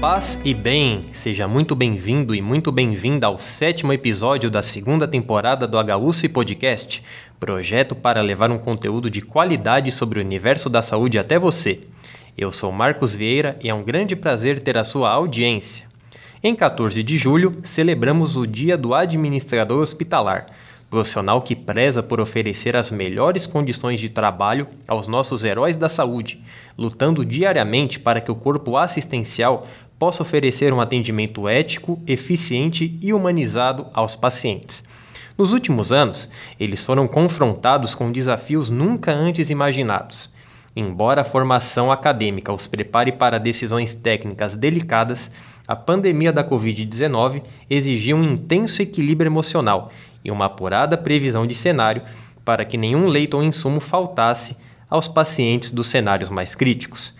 Paz e bem, seja muito bem-vindo e muito bem-vinda ao sétimo episódio da segunda temporada do HUSP Podcast, projeto para levar um conteúdo de qualidade sobre o universo da saúde até você. Eu sou Marcos Vieira e é um grande prazer ter a sua audiência. Em 14 de julho, celebramos o Dia do Administrador Hospitalar, profissional que preza por oferecer as melhores condições de trabalho aos nossos heróis da saúde, lutando diariamente para que o corpo assistencial possa oferecer um atendimento ético, eficiente e humanizado aos pacientes. Nos últimos anos, eles foram confrontados com desafios nunca antes imaginados. Embora a formação acadêmica os prepare para decisões técnicas delicadas, a pandemia da Covid-19 exigiu um intenso equilíbrio emocional e uma apurada previsão de cenário para que nenhum leito ou insumo faltasse aos pacientes dos cenários mais críticos.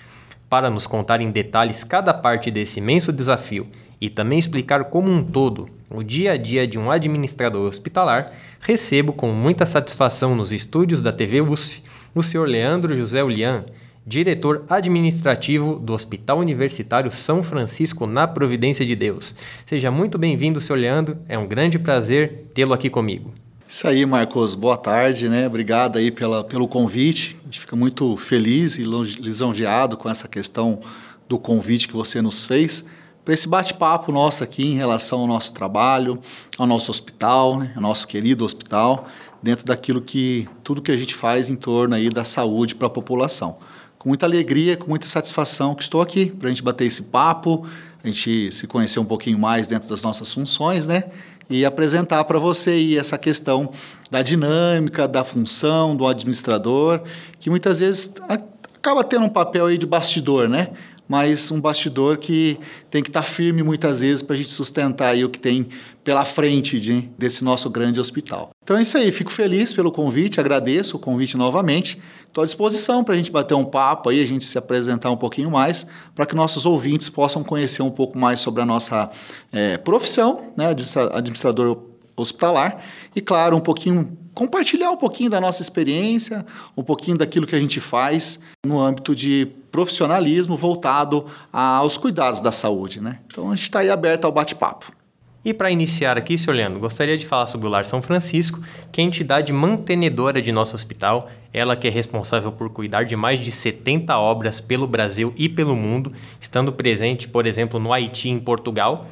Para nos contar em detalhes cada parte desse imenso desafio e também explicar como um todo o dia a dia de um administrador hospitalar, recebo com muita satisfação nos estúdios da TV USF o Sr. Leandro José Ulian, diretor administrativo do Hospital Universitário São Francisco na Providência de Deus. Seja muito bem-vindo, Sr. Leandro. É um grande prazer tê-lo aqui comigo. Isso aí, Marcos. Boa tarde, né? Obrigado aí pela, pelo convite. A gente fica muito feliz e lisonjeado com essa questão do convite que você nos fez para esse bate-papo nosso aqui em relação ao nosso trabalho, ao nosso hospital, né? ao nosso querido hospital, dentro daquilo que tudo que a gente faz em torno aí da saúde para a população. Com muita alegria, com muita satisfação que estou aqui para a gente bater esse papo, a gente se conhecer um pouquinho mais dentro das nossas funções, né? E apresentar para você aí essa questão da dinâmica, da função do administrador, que muitas vezes acaba tendo um papel aí de bastidor, né? Mas um bastidor que tem que estar tá firme muitas vezes para a gente sustentar aí o que tem pela frente de, desse nosso grande hospital. Então é isso aí, fico feliz pelo convite, agradeço o convite novamente. Estou à disposição para a gente bater um papo aí, a gente se apresentar um pouquinho mais, para que nossos ouvintes possam conhecer um pouco mais sobre a nossa é, profissão, né, administrador hospitalar, e claro, um pouquinho compartilhar um pouquinho da nossa experiência, um pouquinho daquilo que a gente faz no âmbito de profissionalismo voltado aos cuidados da saúde, né? Então a gente está aí aberto ao bate-papo. E para iniciar aqui, Sr. Leandro, gostaria de falar sobre o Lar São Francisco, que é a entidade mantenedora de nosso hospital, ela que é responsável por cuidar de mais de 70 obras pelo Brasil e pelo mundo, estando presente, por exemplo, no Haiti e em Portugal.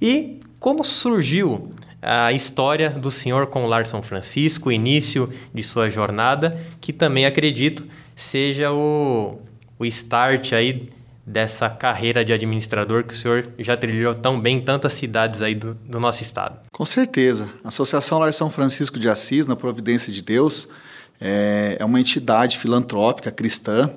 E como surgiu a história do senhor com o Lar São Francisco, o início de sua jornada, que também acredito seja o, o start aí dessa carreira de administrador que o senhor já trilhou tão bem em tantas cidades aí do, do nosso estado. Com certeza. A Associação Lar São Francisco de Assis, na Providência de Deus, é, é uma entidade filantrópica cristã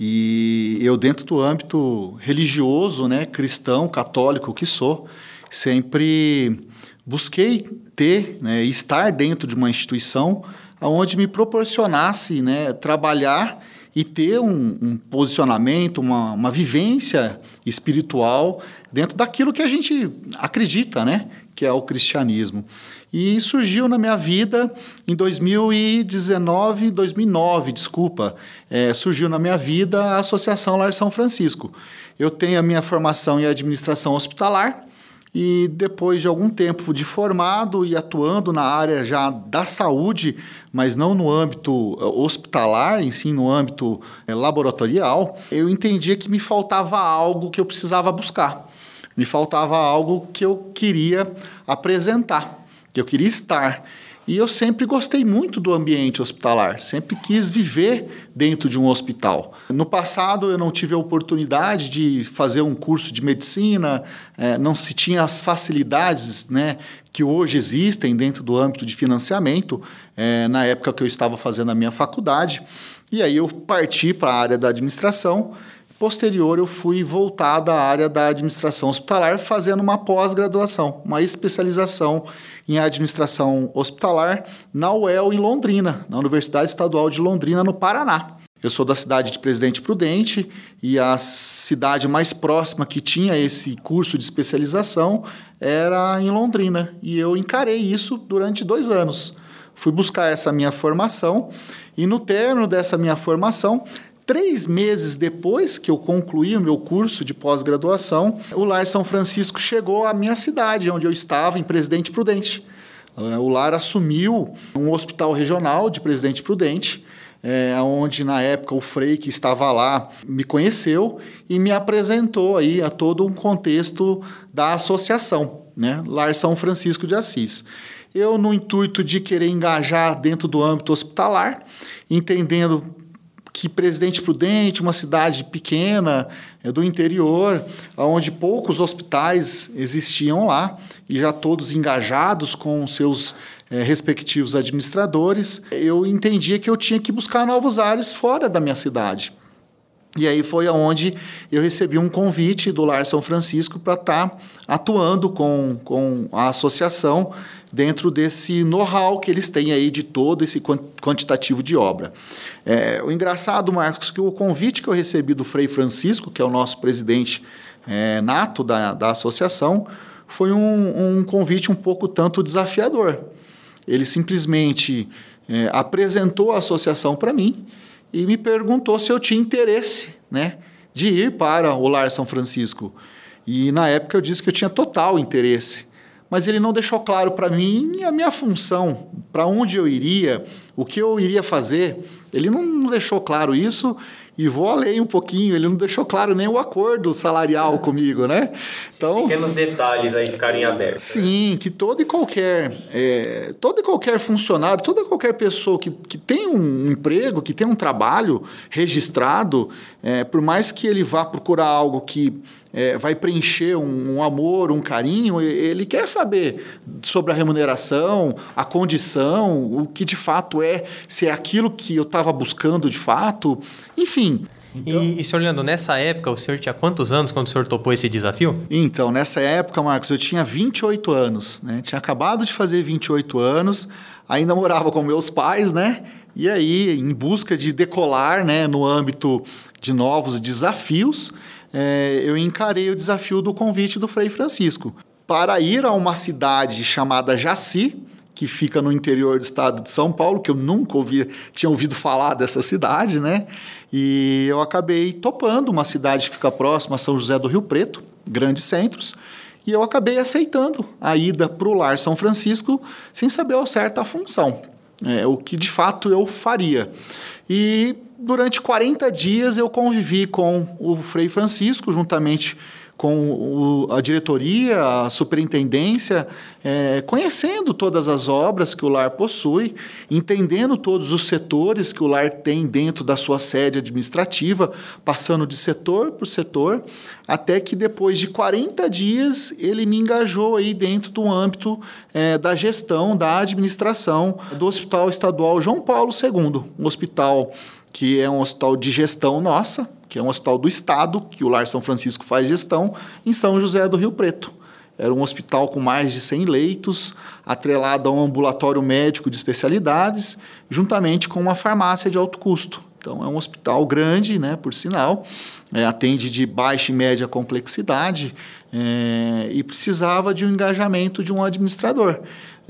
e eu dentro do âmbito religioso, né, cristão, católico que sou, sempre busquei ter, né, estar dentro de uma instituição onde me proporcionasse né, trabalhar e ter um, um posicionamento, uma, uma vivência espiritual dentro daquilo que a gente acredita, né? Que é o cristianismo. E surgiu na minha vida em 2019, 2009, desculpa, é, surgiu na minha vida a Associação Lar São Francisco. Eu tenho a minha formação em administração hospitalar, e depois de algum tempo de formado e atuando na área já da saúde, mas não no âmbito eh, hospitalar, em sim no âmbito é, laboratorial, eu entendia que me faltava algo que eu precisava buscar. Me faltava algo que eu queria apresentar, que eu queria estar. E eu sempre gostei muito do ambiente hospitalar, sempre quis viver dentro de um hospital. No passado eu não tive a oportunidade de fazer um curso de medicina, é, não se tinha as facilidades né, que hoje existem dentro do âmbito de financiamento, é, na época que eu estava fazendo a minha faculdade. E aí eu parti para a área da administração Posterior, eu fui voltada à área da administração hospitalar, fazendo uma pós-graduação, uma especialização em administração hospitalar na UEL em Londrina, na Universidade Estadual de Londrina, no Paraná. Eu sou da cidade de Presidente Prudente e a cidade mais próxima que tinha esse curso de especialização era em Londrina. E eu encarei isso durante dois anos. Fui buscar essa minha formação e no término dessa minha formação Três meses depois que eu concluí o meu curso de pós-graduação, o Lar São Francisco chegou à minha cidade, onde eu estava, em Presidente Prudente. É, o Lar assumiu um hospital regional de Presidente Prudente, é, onde na época o Frei que estava lá me conheceu e me apresentou aí a todo um contexto da associação, né? Lar São Francisco de Assis. Eu, no intuito de querer engajar dentro do âmbito hospitalar, entendendo que Presidente Prudente, uma cidade pequena é, do interior, onde poucos hospitais existiam lá, e já todos engajados com seus é, respectivos administradores, eu entendia que eu tinha que buscar novos ares fora da minha cidade. E aí foi aonde eu recebi um convite do Lar São Francisco para estar tá atuando com, com a associação dentro desse know-how que eles têm aí de todo esse quantitativo de obra. É, o engraçado, Marcos, que o convite que eu recebi do Frei Francisco, que é o nosso presidente é, nato da, da associação, foi um, um convite um pouco tanto desafiador. Ele simplesmente é, apresentou a associação para mim e me perguntou se eu tinha interesse né, de ir para o Lar São Francisco. E na época eu disse que eu tinha total interesse. Mas ele não deixou claro para mim a minha função, para onde eu iria, o que eu iria fazer. Ele não deixou claro isso e vou além um pouquinho, ele não deixou claro nem o acordo salarial comigo, né? Então, pequenos detalhes aí ficarem abertos. Né? Sim, que todo e qualquer, é, todo e qualquer funcionário, toda qualquer pessoa que, que tem um emprego, que tem um trabalho registrado, é, por mais que ele vá procurar algo que é, vai preencher um, um, amor, um carinho, ele quer saber sobre a remuneração, a condição, o que de fato é, se é aquilo que eu estava buscando de fato, enfim. Então, e, e, senhor Leandro, nessa época, o senhor tinha quantos anos quando o senhor topou esse desafio? Então, nessa época, Marcos, eu tinha 28 anos, né? Tinha acabado de fazer 28 anos, ainda morava com meus pais, né? E aí, em busca de decolar, né, no âmbito de novos desafios, é, eu encarei o desafio do convite do Frei Francisco para ir a uma cidade chamada Jaci, que fica no interior do estado de São Paulo, que eu nunca ouvi, tinha ouvido falar dessa cidade, né? E eu acabei topando uma cidade que fica próxima a São José do Rio Preto, grandes centros, e eu acabei aceitando a ida para o Lar São Francisco sem saber ao certo a função, é, o que de fato eu faria. E durante 40 dias eu convivi com o Frei Francisco, juntamente com o, a diretoria, a superintendência, é, conhecendo todas as obras que o lar possui, entendendo todos os setores que o lar tem dentro da sua sede administrativa, passando de setor por setor, até que depois de 40 dias ele me engajou aí dentro do âmbito é, da gestão, da administração do Hospital Estadual João Paulo II, um hospital que é um hospital de gestão nossa, que é um hospital do Estado, que o Lar São Francisco faz gestão, em São José do Rio Preto. Era um hospital com mais de 100 leitos, atrelado a um ambulatório médico de especialidades, juntamente com uma farmácia de alto custo. Então, é um hospital grande, né, por sinal, é, atende de baixa e média complexidade é, e precisava de um engajamento de um administrador.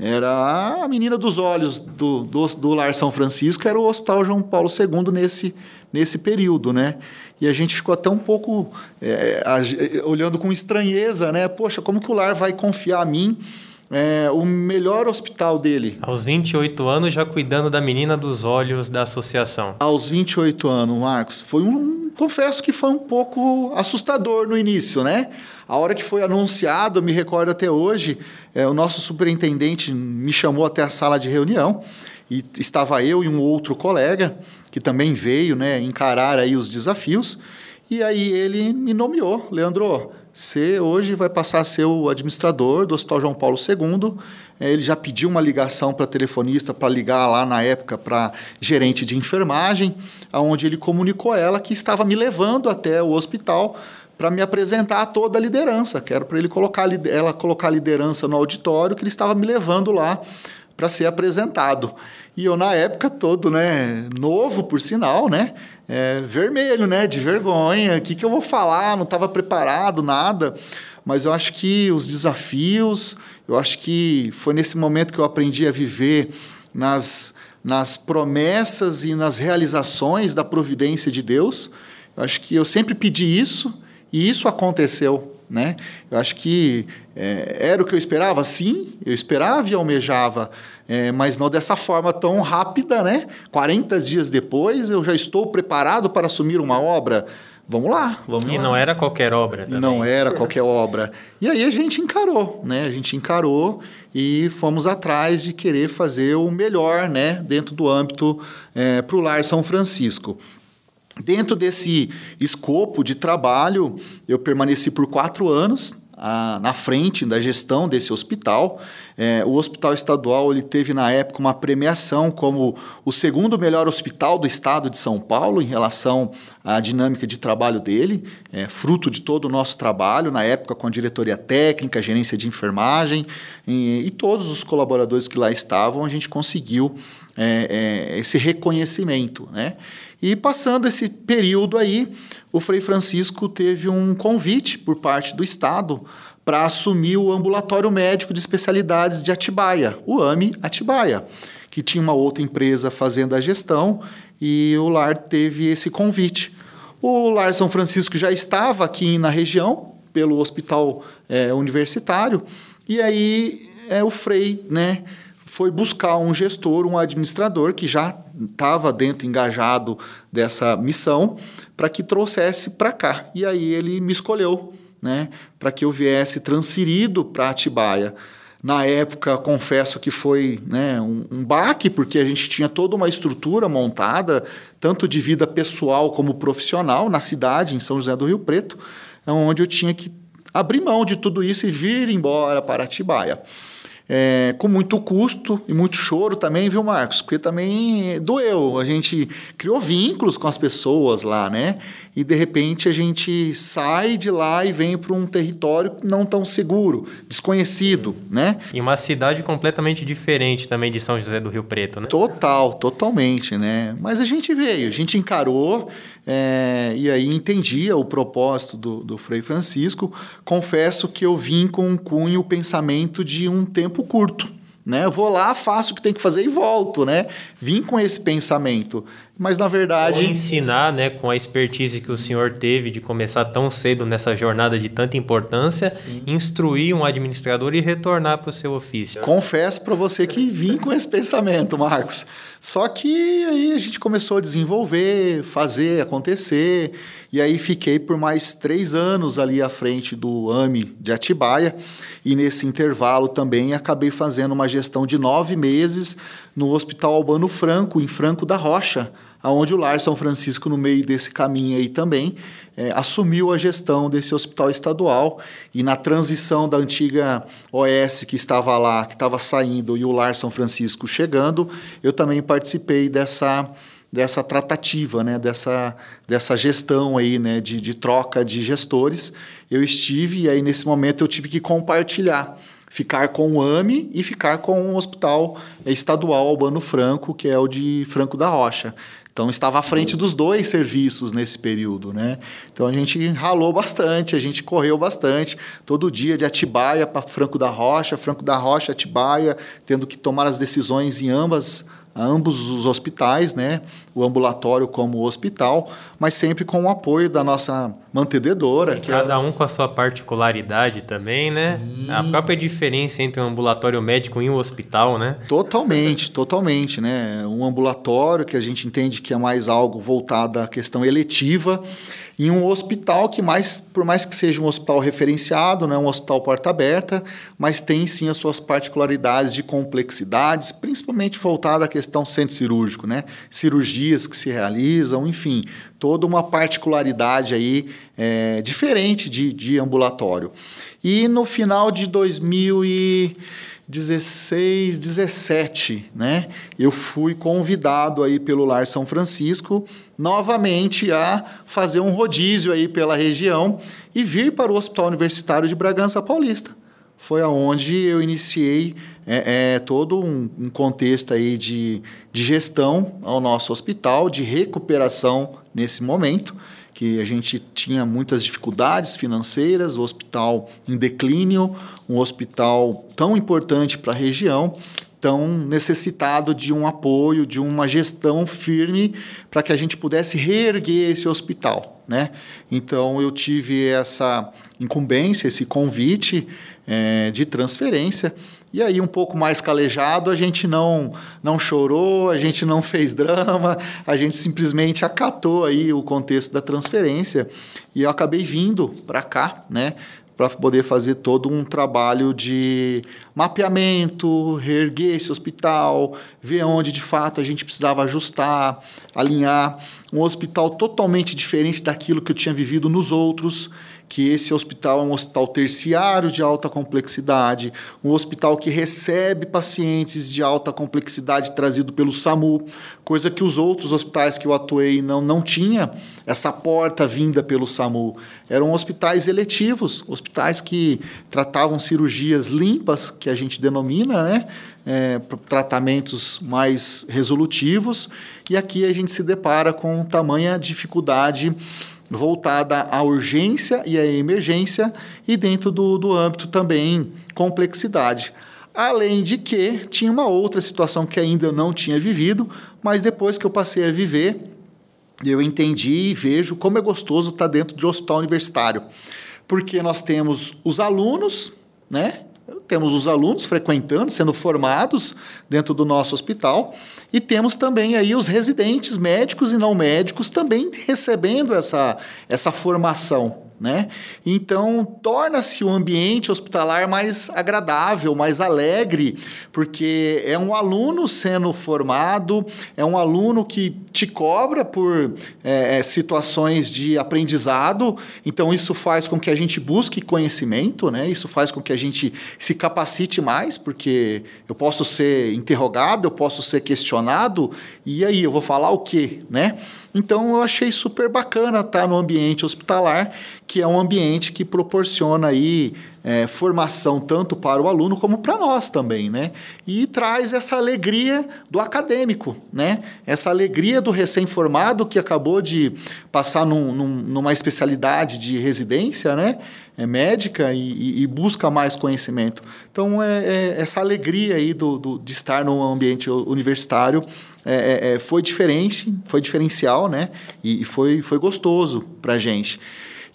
Era a menina dos olhos do, do, do Lar São Francisco, era o Hospital João Paulo II nesse, nesse período, né? E a gente ficou até um pouco é, a, olhando com estranheza, né? Poxa, como que o Lar vai confiar a mim é, o melhor hospital dele? Aos 28 anos, já cuidando da menina dos olhos da associação. Aos 28 anos, Marcos, foi um... Confesso que foi um pouco assustador no início, né? A hora que foi anunciado, me recordo até hoje, é, o nosso superintendente me chamou até a sala de reunião e estava eu e um outro colega que também veio né, encarar aí os desafios. E aí ele me nomeou, Leandro, você hoje vai passar a ser o administrador do Hospital João Paulo II. É, ele já pediu uma ligação para telefonista para ligar lá na época para gerente de enfermagem, aonde ele comunicou a ela que estava me levando até o hospital para me apresentar a toda a liderança. Quero para ele colocar ela colocar a liderança no auditório que ele estava me levando lá para ser apresentado. E eu na época todo, né, novo por sinal, né, é, vermelho, né, de vergonha. O que que eu vou falar? Não estava preparado nada. Mas eu acho que os desafios, eu acho que foi nesse momento que eu aprendi a viver nas nas promessas e nas realizações da providência de Deus. Eu acho que eu sempre pedi isso e isso aconteceu. Né? Eu acho que é, era o que eu esperava, sim, eu esperava e almejava, é, mas não dessa forma tão rápida, né? 40 dias depois eu já estou preparado para assumir uma obra. Vamos lá, vamos e lá. não era qualquer obra também. Não era qualquer obra. E aí a gente encarou, né? A gente encarou e fomos atrás de querer fazer o melhor, né? Dentro do âmbito é, para o Lar São Francisco. Dentro desse escopo de trabalho, eu permaneci por quatro anos a, na frente da gestão desse hospital. É, o hospital estadual ele teve na época uma premiação como o segundo melhor hospital do estado de São Paulo em relação à dinâmica de trabalho dele, é, fruto de todo o nosso trabalho na época com a diretoria técnica, gerência de enfermagem e, e todos os colaboradores que lá estavam, a gente conseguiu é, é esse reconhecimento, né? E passando esse período aí, o Frei Francisco teve um convite por parte do Estado para assumir o ambulatório médico de especialidades de Atibaia, o AME Atibaia, que tinha uma outra empresa fazendo a gestão e o lar teve esse convite. O Lar São Francisco já estava aqui na região, pelo hospital é, universitário, e aí é, o Frei né, foi buscar um gestor, um administrador que já estava dentro, engajado dessa missão, para que trouxesse para cá. E aí ele me escolheu, né, para que eu viesse transferido para Atibaia. Na época, confesso que foi né, um, um baque, porque a gente tinha toda uma estrutura montada, tanto de vida pessoal como profissional, na cidade, em São José do Rio Preto, onde eu tinha que abrir mão de tudo isso e vir embora para Atibaia é, com muito custo e muito choro também, viu, Marcos? Porque também doeu. A gente criou vínculos com as pessoas lá, né? E de repente a gente sai de lá e vem para um território não tão seguro, desconhecido, né? E uma cidade completamente diferente também de São José do Rio Preto, né? Total, totalmente, né? Mas a gente veio, a gente encarou é, e aí entendia o propósito do, do Frei Francisco. Confesso que eu vim com um cunho, o pensamento de um tempo curto. Né? Eu vou lá, faço o que tem que fazer e volto, né? Vim com esse pensamento mas na verdade. Ou ensinar, né, com a expertise que o senhor teve de começar tão cedo nessa jornada de tanta importância, Sim. instruir um administrador e retornar para o seu ofício. Confesso para você que vim com esse pensamento, Marcos. Só que aí a gente começou a desenvolver, fazer acontecer, e aí fiquei por mais três anos ali à frente do AME de Atibaia, e nesse intervalo também acabei fazendo uma gestão de nove meses no Hospital Albano Franco, em Franco da Rocha, aonde o Lar São Francisco, no meio desse caminho aí também, é, assumiu a gestão desse hospital estadual e na transição da antiga OS que estava lá, que estava saindo, e o Lar São Francisco chegando, eu também participei dessa dessa tratativa, né, dessa, dessa gestão aí, né, de, de troca de gestores. Eu estive e aí nesse momento eu tive que compartilhar ficar com o AME e ficar com o Hospital Estadual Albano Franco, que é o de Franco da Rocha. Então estava à frente dos dois serviços nesse período, né? Então a gente ralou bastante, a gente correu bastante, todo dia de Atibaia para Franco da Rocha, Franco da Rocha, Atibaia, tendo que tomar as decisões em ambas a ambos os hospitais, né? o ambulatório como o hospital, mas sempre com o apoio da nossa mantenedora. E cada é... um com a sua particularidade também, né? Sim. né? A própria diferença entre um ambulatório médico e um hospital, né? Totalmente, totalmente, né? Um ambulatório que a gente entende que é mais algo voltado à questão eletiva em um hospital que mais, por mais que seja um hospital referenciado, não é um hospital porta aberta, mas tem sim as suas particularidades de complexidades, principalmente voltada à questão centro cirúrgico, né? Cirurgias que se realizam, enfim, toda uma particularidade aí é, diferente de, de ambulatório. E no final de 2000 e 16, 17, né? Eu fui convidado aí pelo Lar São Francisco novamente a fazer um rodízio aí pela região e vir para o Hospital Universitário de Bragança Paulista. Foi aonde eu iniciei é, é, todo um, um, contexto aí de, de gestão ao nosso hospital, de recuperação nesse momento que a gente tinha muitas dificuldades financeiras, o hospital em declínio, um hospital tão importante para a região, tão necessitado de um apoio, de uma gestão firme para que a gente pudesse reerguer esse hospital. Né? Então eu tive essa incumbência, esse convite é, de transferência. E aí, um pouco mais calejado, a gente não, não chorou, a gente não fez drama, a gente simplesmente acatou aí o contexto da transferência. E eu acabei vindo para cá, né? para poder fazer todo um trabalho de mapeamento, reerguer esse hospital, ver onde de fato a gente precisava ajustar, alinhar. Um hospital totalmente diferente daquilo que eu tinha vivido nos outros que esse hospital é um hospital terciário de alta complexidade, um hospital que recebe pacientes de alta complexidade trazido pelo SAMU, coisa que os outros hospitais que eu atuei não, não tinha essa porta vinda pelo SAMU. Eram hospitais eletivos, hospitais que tratavam cirurgias limpas, que a gente denomina, né? É, tratamentos mais resolutivos, e aqui a gente se depara com tamanha dificuldade voltada à urgência e à emergência e dentro do, do âmbito também complexidade. Além de que tinha uma outra situação que ainda não tinha vivido, mas depois que eu passei a viver, eu entendi e vejo como é gostoso estar dentro de um hospital universitário. Porque nós temos os alunos, né? Temos os alunos frequentando, sendo formados dentro do nosso hospital, e temos também aí os residentes médicos e não médicos também recebendo essa, essa formação. Né? Então, torna-se o ambiente hospitalar mais agradável, mais alegre, porque é um aluno sendo formado, é um aluno que te cobra por é, é, situações de aprendizado, então isso faz com que a gente busque conhecimento, né? isso faz com que a gente se capacite mais, porque eu posso ser interrogado, eu posso ser questionado, e aí eu vou falar o quê? Né? Então eu achei super bacana estar no ambiente hospitalar, que é um ambiente que proporciona aí é, formação tanto para o aluno como para nós também, né? E traz essa alegria do acadêmico, né? Essa alegria do recém-formado que acabou de passar num, num, numa especialidade de residência, né? É médica e, e, busca mais conhecimento. Então, é, é essa alegria aí do, do, de estar no ambiente universitário é, é, é foi diferente, foi diferencial, né? E, e foi, foi gostoso para gente.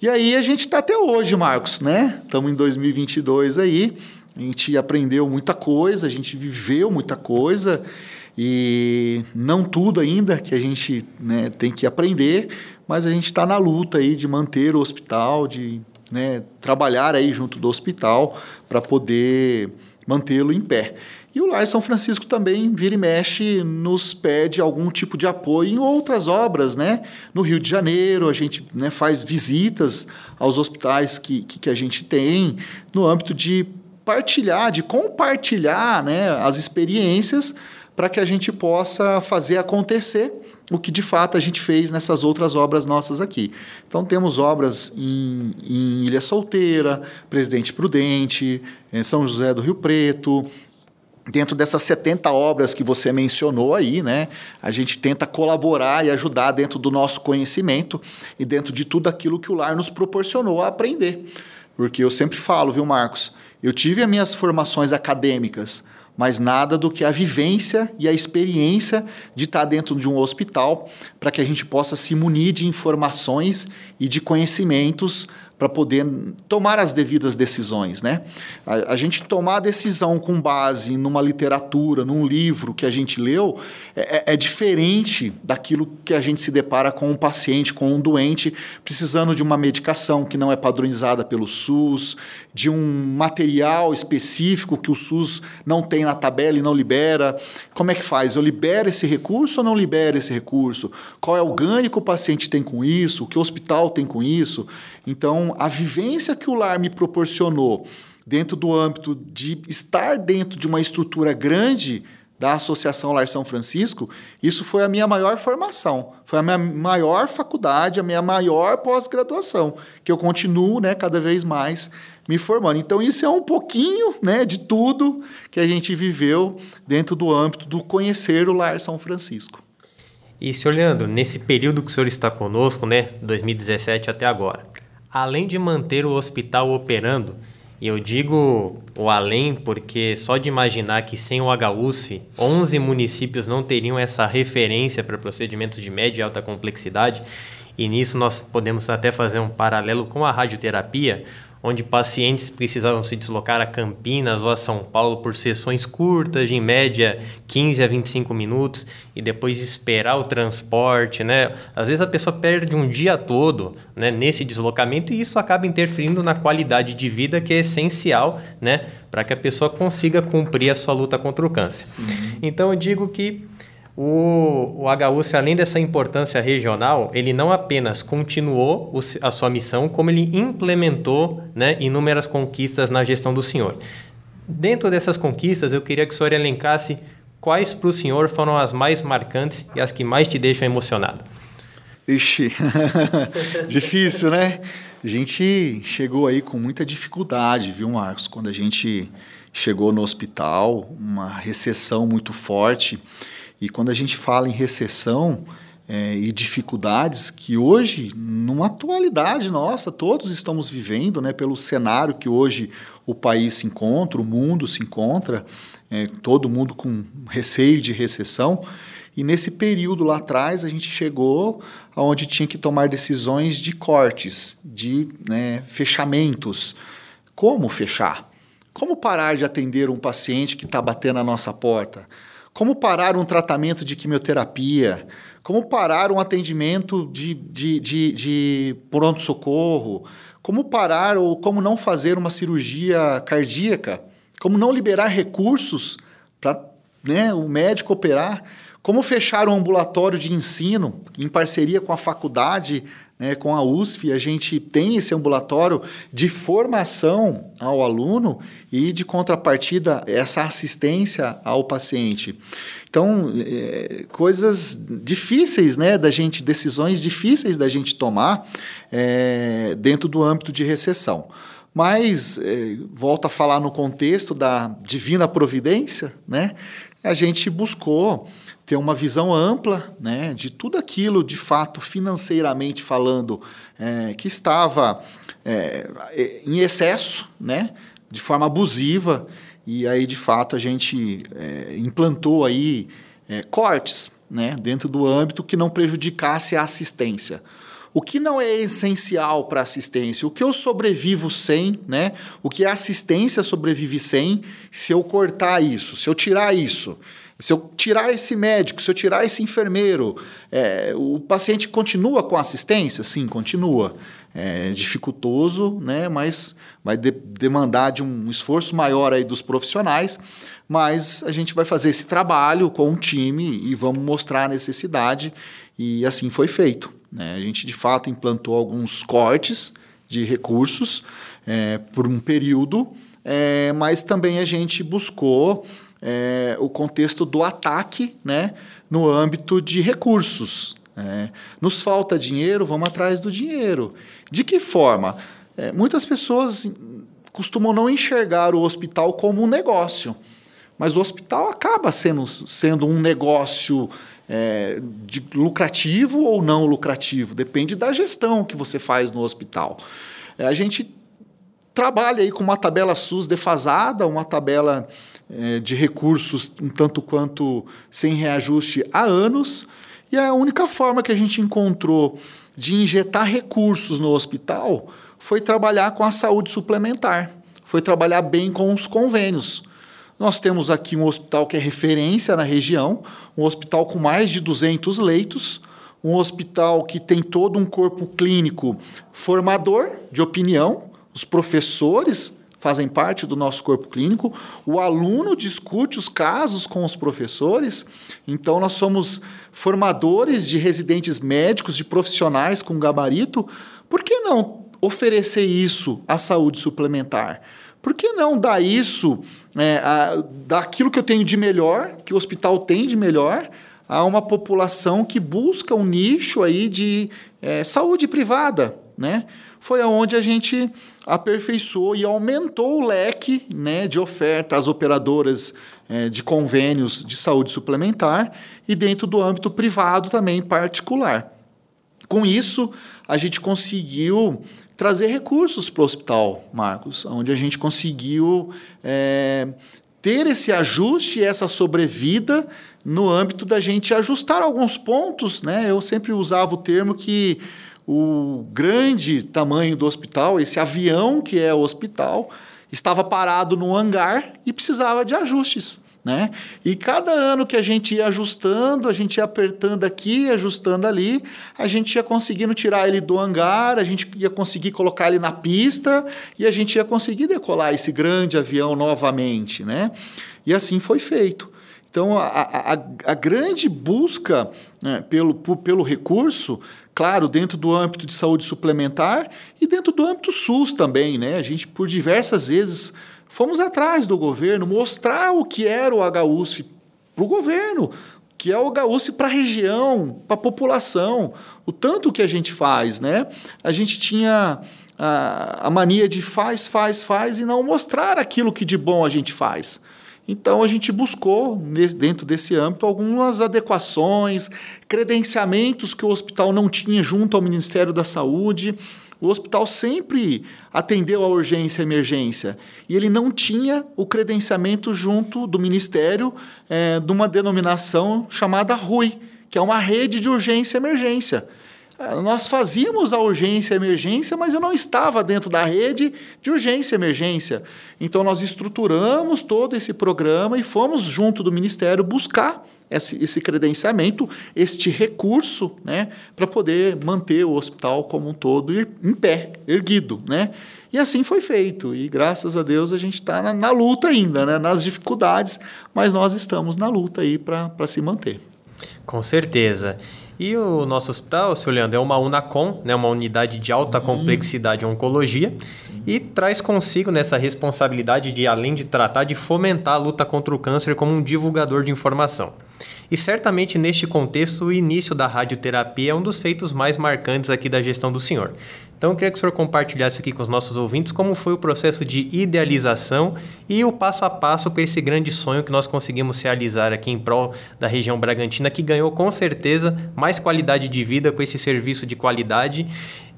E aí a gente está até hoje, Marcos, né? Estamos em 2022 aí, a gente aprendeu muita coisa, a gente viveu muita coisa e não tudo ainda que a gente né, tem que aprender, mas a gente está na luta aí de manter o hospital, de né, trabalhar aí junto do hospital para poder mantê-lo em pé. E o Lar São Francisco também vira e mexe, nos pede algum tipo de apoio em outras obras, né? No Rio de Janeiro, a gente né, faz visitas aos hospitais que, que, que a gente tem, no âmbito de partilhar, de compartilhar né, as experiências para que a gente possa fazer acontecer o que de fato a gente fez nessas outras obras nossas aqui. Então temos obras em, em Ilha Solteira, Presidente Prudente, em São José do Rio Preto, dentro dessas 70 obras que você mencionou aí, né, a gente tenta colaborar e ajudar dentro do nosso conhecimento e dentro de tudo aquilo que o lar nos proporcionou a aprender. Porque eu sempre falo, viu, Marcos? Eu tive as minhas formações acadêmicas, mas nada do que a vivência e a experiência de estar dentro de um hospital para que a gente possa se munir de informações e de conhecimentos para poder tomar as devidas decisões, né? A, a, gente tomar a decisão com base numa literatura, num livro que a gente leu, é, é, é, diferente daquilo que a gente se depara com um paciente, com um doente, precisando de uma medicação que não é padronizada pelo SUS, de um material específico que o SUS não tem na tabela e não libera. Como é que faz? Eu libero esse recurso ou não libero esse recurso? Qual é o ganho que o paciente tem com isso? O que o hospital tem com isso? Então, a vivência que o lar me proporcionou dentro do âmbito de estar dentro de uma estrutura grande da Associação Lar São Francisco, isso foi a minha maior formação, foi a minha maior faculdade, a minha maior pós-graduação, que eu continuo, né, cada vez mais me formando. Então isso é um pouquinho, né, de tudo que a gente viveu dentro do âmbito do conhecer o Lar São Francisco. E, senhor Leandro, nesse período que o senhor está conosco, né, 2017 até agora, além de manter o hospital operando, E eu digo o além porque só de imaginar que sem o HUSF, 11 municípios não teriam essa referência para procedimentos de média e alta complexidade, e nisso nós podemos até fazer um paralelo com a radioterapia, onde pacientes precisavam se deslocar a Campinas ou a São Paulo por sessões curtas, de em média 15 a 25 minutos, e depois esperar o transporte, né? Às vezes a pessoa perde um dia todo, né, nesse deslocamento e isso acaba interferindo na qualidade de vida que é essencial, né, para que a pessoa consiga cumprir a sua luta contra o câncer. Sim. Então eu digo que o, o HUC, além dessa importância regional, ele não apenas continuou o, a sua missão, como ele implementou né, inúmeras conquistas na gestão do senhor. Dentro dessas conquistas, eu queria que o senhor elencasse quais para o senhor foram as mais marcantes e as que mais te deixam emocionado. Ixi, difícil, né? A gente chegou aí com muita dificuldade, viu, Marcos? Quando a gente chegou no hospital, uma recessão muito forte. E quando a gente fala em recessão é, e dificuldades que hoje, numa atualidade nossa, todos estamos vivendo, né, pelo cenário que hoje o país se encontra, o mundo se encontra, é, todo mundo com receio de recessão. E nesse período lá atrás a gente chegou aonde tinha que tomar decisões de cortes, de né, fechamentos. Como fechar? Como parar de atender um paciente que está batendo a nossa porta? Como parar um tratamento de quimioterapia? Como parar um atendimento de, de, de, de pronto-socorro? Como parar ou como não fazer uma cirurgia cardíaca? Como não liberar recursos para né, o médico operar? Como fechar um ambulatório de ensino em parceria com a faculdade né, com a USF, a gente tem esse ambulatório de formação ao aluno e de contrapartida essa assistência ao paciente. Então, é, coisas difíceis, né, da gente, decisões difíceis da gente tomar é, dentro do âmbito de recessão. Mas, é, volta a falar no contexto da divina providência, né, a gente buscou ter uma visão ampla né, de tudo aquilo, de fato, financeiramente falando, é, que estava é, em excesso, né, de forma abusiva, e aí, de fato, a gente é, implantou aí é, cortes né, dentro do âmbito que não prejudicasse a assistência. O que não é essencial para assistência? O que eu sobrevivo sem, né? O que a assistência sobrevive sem, se eu cortar isso, se eu tirar isso? Se eu tirar esse médico, se eu tirar esse enfermeiro, é, o paciente continua com assistência? Sim, continua. É dificultoso, né, mas vai de demandar de um esforço maior aí dos profissionais, mas a gente vai fazer esse trabalho com um time e vamos mostrar a necessidade e assim foi feito. Né? A gente de fato implantou alguns cortes de recursos é, por um período, é, mas também a gente buscou é, o contexto do ataque né, no âmbito de recursos. É, nos falta dinheiro, vamos atrás do dinheiro. De que forma? É, muitas pessoas costumam não enxergar o hospital como um negócio, mas o hospital acaba sendo, sendo um negócio é, de lucrativo ou não lucrativo, depende da gestão que você faz no hospital. É, a gente trabalha aí com uma tabela SUS defasada, uma tabela é, de recursos um tanto quanto sem reajuste há anos, e a única forma que a gente encontrou de injetar recursos no hospital foi trabalhar com a saúde suplementar, foi trabalhar bem com os convênios. Nós temos aqui um hospital que é referência na região, um hospital com mais de 200 leitos, um hospital que tem todo um corpo clínico formador de opinião, os professores fazem parte do nosso corpo clínico, o aluno discute os casos com os professores, então nós somos formadores de residentes médicos, de profissionais com gabarito. Por que não oferecer isso à saúde suplementar? Por que não dar isso, é, a, daquilo que eu tenho de melhor, que o hospital tem de melhor, a uma população que busca um nicho aí de é, saúde privada, né? foi aonde a gente aperfeiçoou e aumentou o leque né, de oferta às operadoras é, de convênios de saúde suplementar e dentro do âmbito privado também particular. Com isso, a gente conseguiu trazer recursos para o hospital, Marcos, onde a gente conseguiu é, ter esse ajuste, essa sobrevida no âmbito da gente ajustar alguns pontos. Né? Eu sempre usava o termo que o grande tamanho do hospital, esse avião que é o hospital, estava parado no hangar e precisava de ajustes. Né? E cada ano que a gente ia ajustando, a gente ia apertando aqui, ajustando ali, a gente ia conseguindo tirar ele do hangar, a gente ia conseguir colocar ele na pista e a gente ia conseguir decolar esse grande avião novamente. Né? E assim foi feito. Então, a, a, a grande busca né, pelo, pelo recurso claro, dentro do âmbito de saúde suplementar e dentro do âmbito SUS também, né? A gente, por diversas vezes, fomos atrás do governo, mostrar o que era o HUSF para o governo, que é o HUSF para a região, para a população, o tanto que a gente faz, né? A gente tinha a, a mania de faz, faz, faz e não mostrar aquilo que de bom a gente faz. Então, a gente buscou, dentro desse âmbito, algumas adequações, credenciamentos que o hospital não tinha junto ao Ministério da Saúde. O hospital sempre atendeu a urgência e emergência e ele não tinha o credenciamento junto do Ministério é, de uma denominação chamada RUI, que é uma rede de urgência e emergência. Nós fazíamos a urgência emergência, mas eu não estava dentro da rede de urgência emergência. Então, nós estruturamos todo esse programa e fomos, junto do Ministério, buscar esse, esse credenciamento, este recurso, né, para poder manter o hospital como um todo em pé, erguido. Né? E assim foi feito. E graças a Deus a gente está na, na, luta ainda, né, nas dificuldades, mas nós estamos na luta aí para se manter. Com certeza. E o nosso hospital, seu Leandro, é uma UNACOM, né, uma unidade de Sim. alta complexidade em oncologia, Sim. e traz consigo nessa responsabilidade de, além de tratar, de fomentar a luta contra o câncer como um divulgador de informação. E certamente neste contexto, o início da radioterapia é um dos feitos mais marcantes aqui da gestão do senhor. Então, eu queria que o senhor compartilhasse aqui com os nossos ouvintes como foi o processo de idealização e o passo a passo para esse grande sonho que nós conseguimos realizar aqui em prol da região Bragantina, que ganhou com certeza mais qualidade de vida com esse serviço de qualidade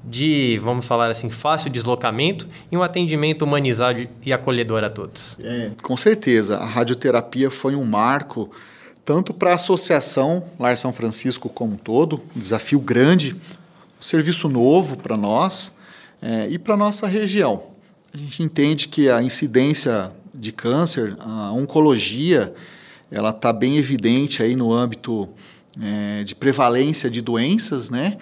de, vamos falar assim, fácil deslocamento e um atendimento humanizado e acolhedor a todos. É, com certeza, a radioterapia foi um marco tanto para a associação Lar São Francisco como um todo, um desafio grande, serviço novo para nós é, e para nossa região. A gente entende que a incidência de câncer, a oncologia, ela está bem evidente aí no âmbito é, de prevalência de doenças, né?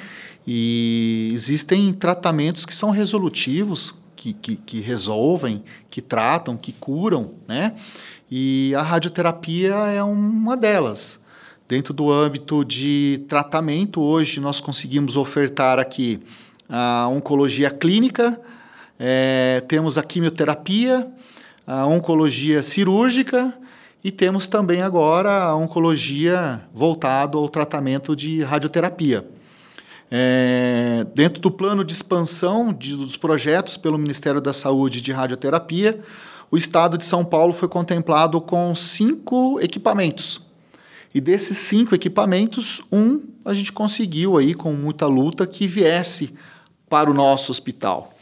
E existem tratamentos que são resolutivos, que, que, que resolvem, que tratam, que curam, né? E a radioterapia é uma delas. Dentro do âmbito de tratamento, hoje nós conseguimos ofertar aqui a oncologia clínica, é, temos a quimioterapia, a oncologia cirúrgica e temos também agora a oncologia voltado ao tratamento de radioterapia. É, dentro do plano de expansão de, dos projetos pelo Ministério da Saúde de radioterapia, o estado de São Paulo foi contemplado com cinco equipamentos e desses cinco equipamentos, um a gente conseguiu aí com muita luta que viesse para o nosso hospital.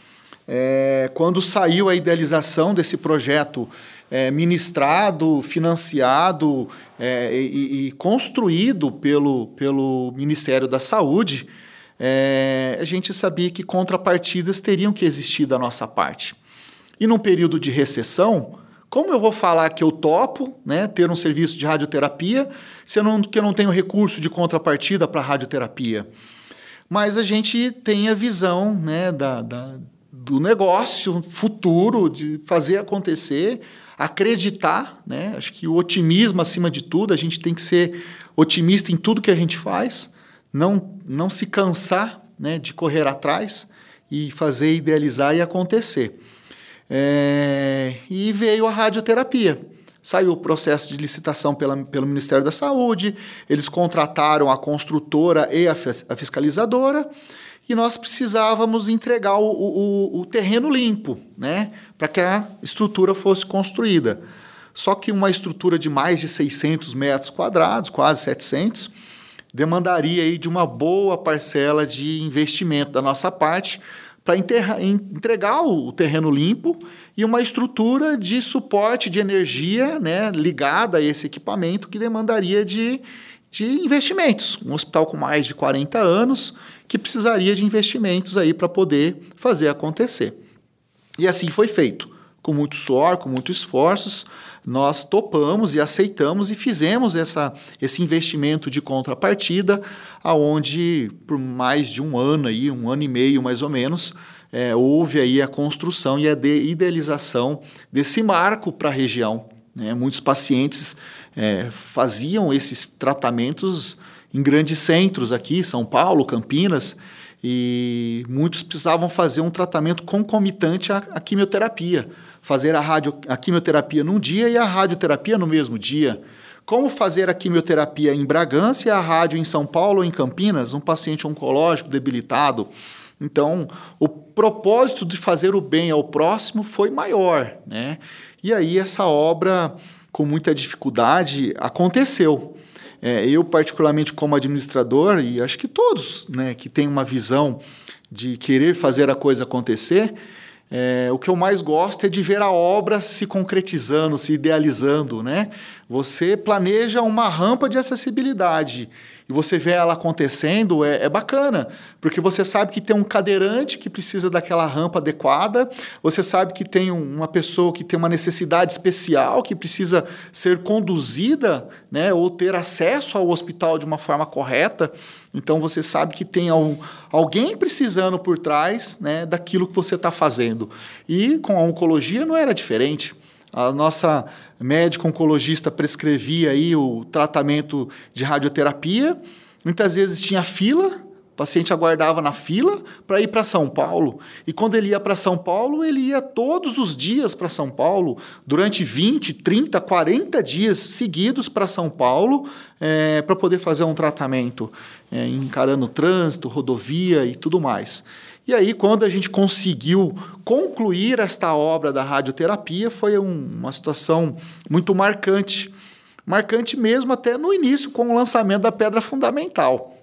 É, quando saiu a idealização desse projeto é, ministrado, financiado é, e, e, construído pelo, pelo Ministério da Saúde, é, a gente sabia que contrapartidas teriam que existir da nossa parte. E num período de recessão, como eu vou falar que eu topo né, ter um serviço de radioterapia se eu não, que eu não tenho recurso de contrapartida para radioterapia? Mas a gente tem a visão né, da, da, do negócio futuro, de fazer acontecer, acreditar. Né? Acho que o otimismo, acima de tudo, a gente tem que ser otimista em tudo que a gente faz, não, não se cansar né, de correr atrás e fazer idealizar e acontecer. É, e veio a radioterapia. Saiu o processo de licitação pela, pelo Ministério da Saúde, eles contrataram a construtora e a, a fiscalizadora, e nós precisávamos entregar o, o, o terreno limpo, né, para que a estrutura fosse construída. Só que uma estrutura de mais de 600 metros quadrados, quase 700, demandaria aí de uma boa parcela de investimento da nossa parte, para entregar o terreno limpo e uma estrutura de suporte de energia né, ligada a esse equipamento que demandaria de, de investimentos. Um hospital com mais de 40 anos que precisaria de investimentos aí para poder fazer acontecer. E assim foi feito. Com muito suor, com muitos esforços, nós topamos e aceitamos e fizemos essa, esse investimento de contrapartida, aonde por mais de um ano aí, um ano e meio mais ou menos, é, houve aí a construção e a de idealização desse marco para a região. Né? Muitos pacientes é, faziam esses tratamentos em grandes centros aqui, São Paulo, Campinas, e muitos precisavam fazer um tratamento concomitante à, à quimioterapia, fazer a, radio, a quimioterapia num dia e a radioterapia no mesmo dia. Como fazer a quimioterapia em Bragança e a rádio em São Paulo ou em Campinas, um paciente oncológico debilitado. Então, o propósito de fazer o bem ao próximo foi maior, né? E aí essa obra, com muita dificuldade, aconteceu. É, eu, particularmente como administrador, e acho que todos né, que têm uma visão de querer fazer a coisa acontecer, é, o que eu mais gosto é de ver a obra se concretizando, se idealizando. Né? Você planeja uma rampa de acessibilidade e você vê ela acontecendo, é, é, bacana, porque você sabe que tem um cadeirante que precisa daquela rampa adequada, você sabe que tem uma pessoa que tem uma necessidade especial, que precisa ser conduzida né, ou ter acesso ao hospital de uma forma correta. Então você sabe que tem alguém precisando por trás né, daquilo que você está fazendo. E com a oncologia não era diferente. A nossa médico oncologista prescrevia aí o tratamento de radioterapia. Muitas vezes tinha fila, o paciente aguardava na fila para ir para São Paulo. E quando ele ia para São Paulo, ele ia todos os dias para São Paulo, durante 20, 30, 40 dias seguidos para São Paulo, é, para poder fazer um tratamento, é, encarando trânsito, rodovia e tudo mais. E aí, quando a gente conseguiu concluir esta obra da radioterapia, foi um, uma situação muito marcante. Marcante mesmo até no início, com o lançamento da pedra fundamental.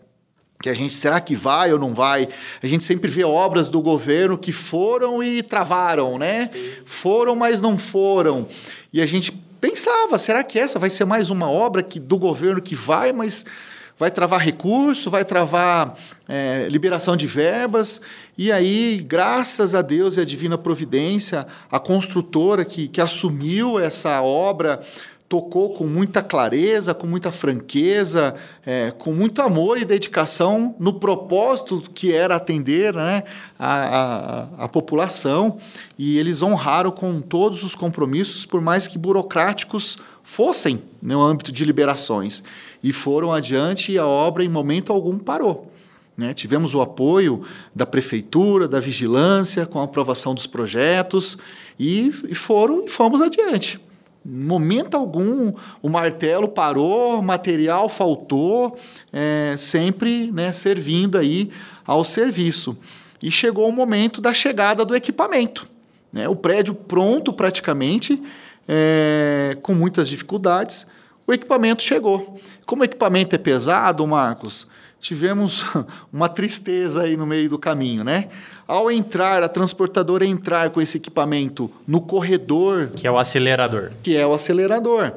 Que a gente, será que vai ou não vai? A gente sempre vê obras do governo que foram e travaram, né? Sim. Foram, mas não foram. E a gente pensava, será que essa vai ser mais uma obra que, do governo que vai, mas vai travar recurso, vai travar é, liberação de verbas. E aí, graças a Deus e a divina providência, a construtora que, que assumiu essa obra tocou com muita clareza, com muita franqueza, é, com muito amor e dedicação no propósito que era atender né, a, a, a, população. E eles honraram com todos os compromissos, por mais que burocráticos fossem no âmbito de liberações. E foram adiante e a obra, em momento algum, parou. Né? Tivemos o apoio da prefeitura, da vigilância, com a aprovação dos projetos e, e foram e fomos adiante. Em momento algum o martelo parou, material faltou, é, sempre né, servindo aí ao serviço. E chegou o momento da chegada do equipamento. Né? O prédio pronto praticamente, é, com muitas dificuldades, o equipamento chegou. Como o equipamento é pesado, Marcos, tivemos uma tristeza aí no meio do caminho, né? Ao entrar, a transportadora entrar com esse equipamento no corredor. Que é o acelerador. Que é o acelerador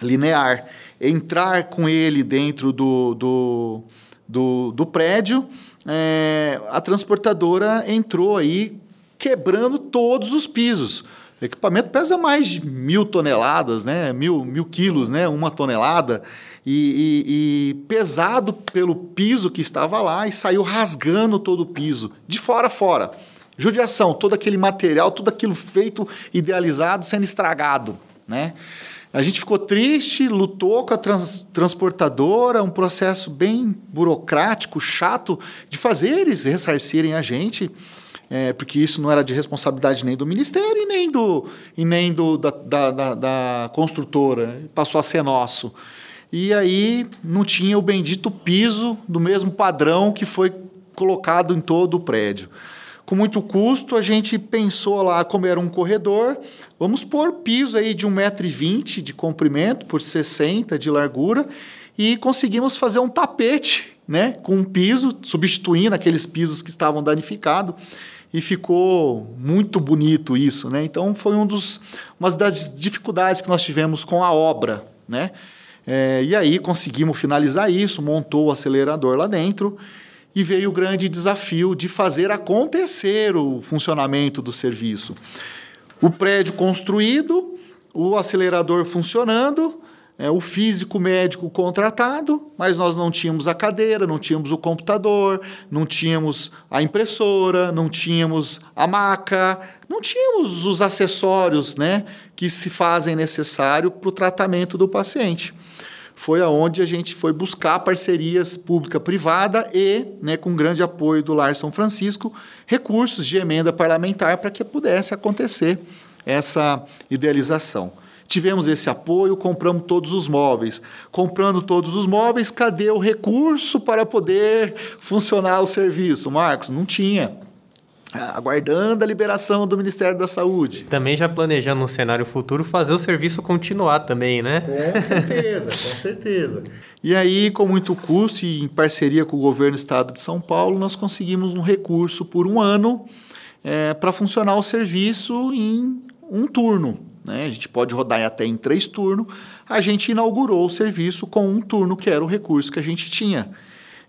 linear. Entrar com ele dentro do, do, do, do prédio, é, a transportadora entrou aí quebrando todos os pisos. O equipamento pesa mais de mil toneladas, né? mil, mil quilos, né? uma tonelada e, e, e, pesado pelo piso que estava lá e saiu rasgando todo o piso, de fora a fora. Judiação, todo aquele material, tudo aquilo feito, idealizado, sendo estragado. Né? A gente ficou triste, lutou com a trans, transportadora, um processo bem burocrático, chato, de fazer eles ressarcirem a gente. É, porque isso não era de responsabilidade nem do Ministério e nem, do, e nem do, da, da, da, da construtora, passou a ser nosso. E aí não tinha o bendito piso do mesmo padrão que foi colocado em todo o prédio. Com muito custo, a gente pensou lá, como era um corredor, vamos pôr piso aí de 1,20m de comprimento por 60 de largura e conseguimos fazer um tapete, né, com um piso, substituindo aqueles pisos que estavam danificados. E ficou muito bonito isso, né? Então foi um dos, uma das dificuldades que nós tivemos com a obra, né? É, e aí conseguimos finalizar isso, montou o acelerador lá dentro e veio o grande desafio de fazer acontecer o funcionamento do serviço. O prédio construído, o acelerador funcionando, é, o físico médico contratado, mas nós não tínhamos a cadeira, não tínhamos o computador, não tínhamos a impressora, não tínhamos a maca, não tínhamos os acessórios né, que se fazem necessário para o tratamento do paciente. Foi aonde a gente foi buscar parcerias pública-privada e, né, com grande apoio do Lar São Francisco, recursos de emenda parlamentar para que pudesse acontecer essa idealização. Tivemos esse apoio, compramos todos os móveis. Comprando todos os móveis, cadê o recurso para poder funcionar o serviço? Marcos, não tinha. Aguardando a liberação do Ministério da Saúde. Também já planejando um cenário futuro fazer o serviço continuar também, né? Com certeza, com certeza. E aí, com muito custo e em parceria com o governo do Estado de São Paulo, nós conseguimos um recurso por um ano é, para funcionar o serviço em um turno né? a gente pode rodar até em três turnos, a gente inaugurou o serviço com um turno, que era o recurso que a gente tinha.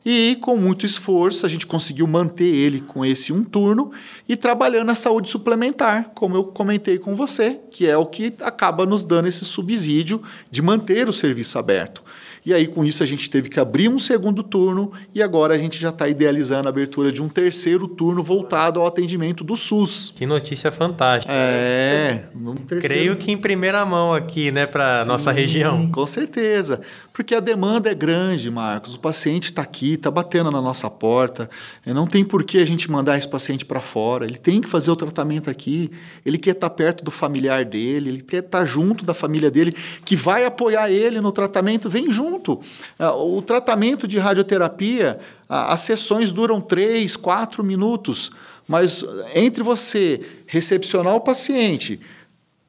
E com muito esforço, a gente conseguiu manter ele com esse um turno e trabalhando a saúde suplementar, como eu comentei com você, que é o que acaba nos dando esse subsídio de manter o serviço aberto. E aí, com isso, a gente teve que abrir um segundo turno e agora a gente já está idealizando a abertura de um terceiro turno voltado ao atendimento do SUS. Que notícia fantástica. É, terceiro... creio que em primeira mão aqui, né, para nossa região. Com certeza, porque a demanda é grande, Marcos. O paciente está aqui, está batendo na nossa porta. Não tem por que a gente mandar esse paciente para fora. Ele tem que fazer o tratamento aqui. Ele quer estar tá perto do familiar dele, ele quer estar tá junto da família dele, que vai apoiar ele no tratamento. Vem junto. Ah, o tratamento de radioterapia, as sessões duram três, quatro minutos, mas entre você recepcionar o paciente,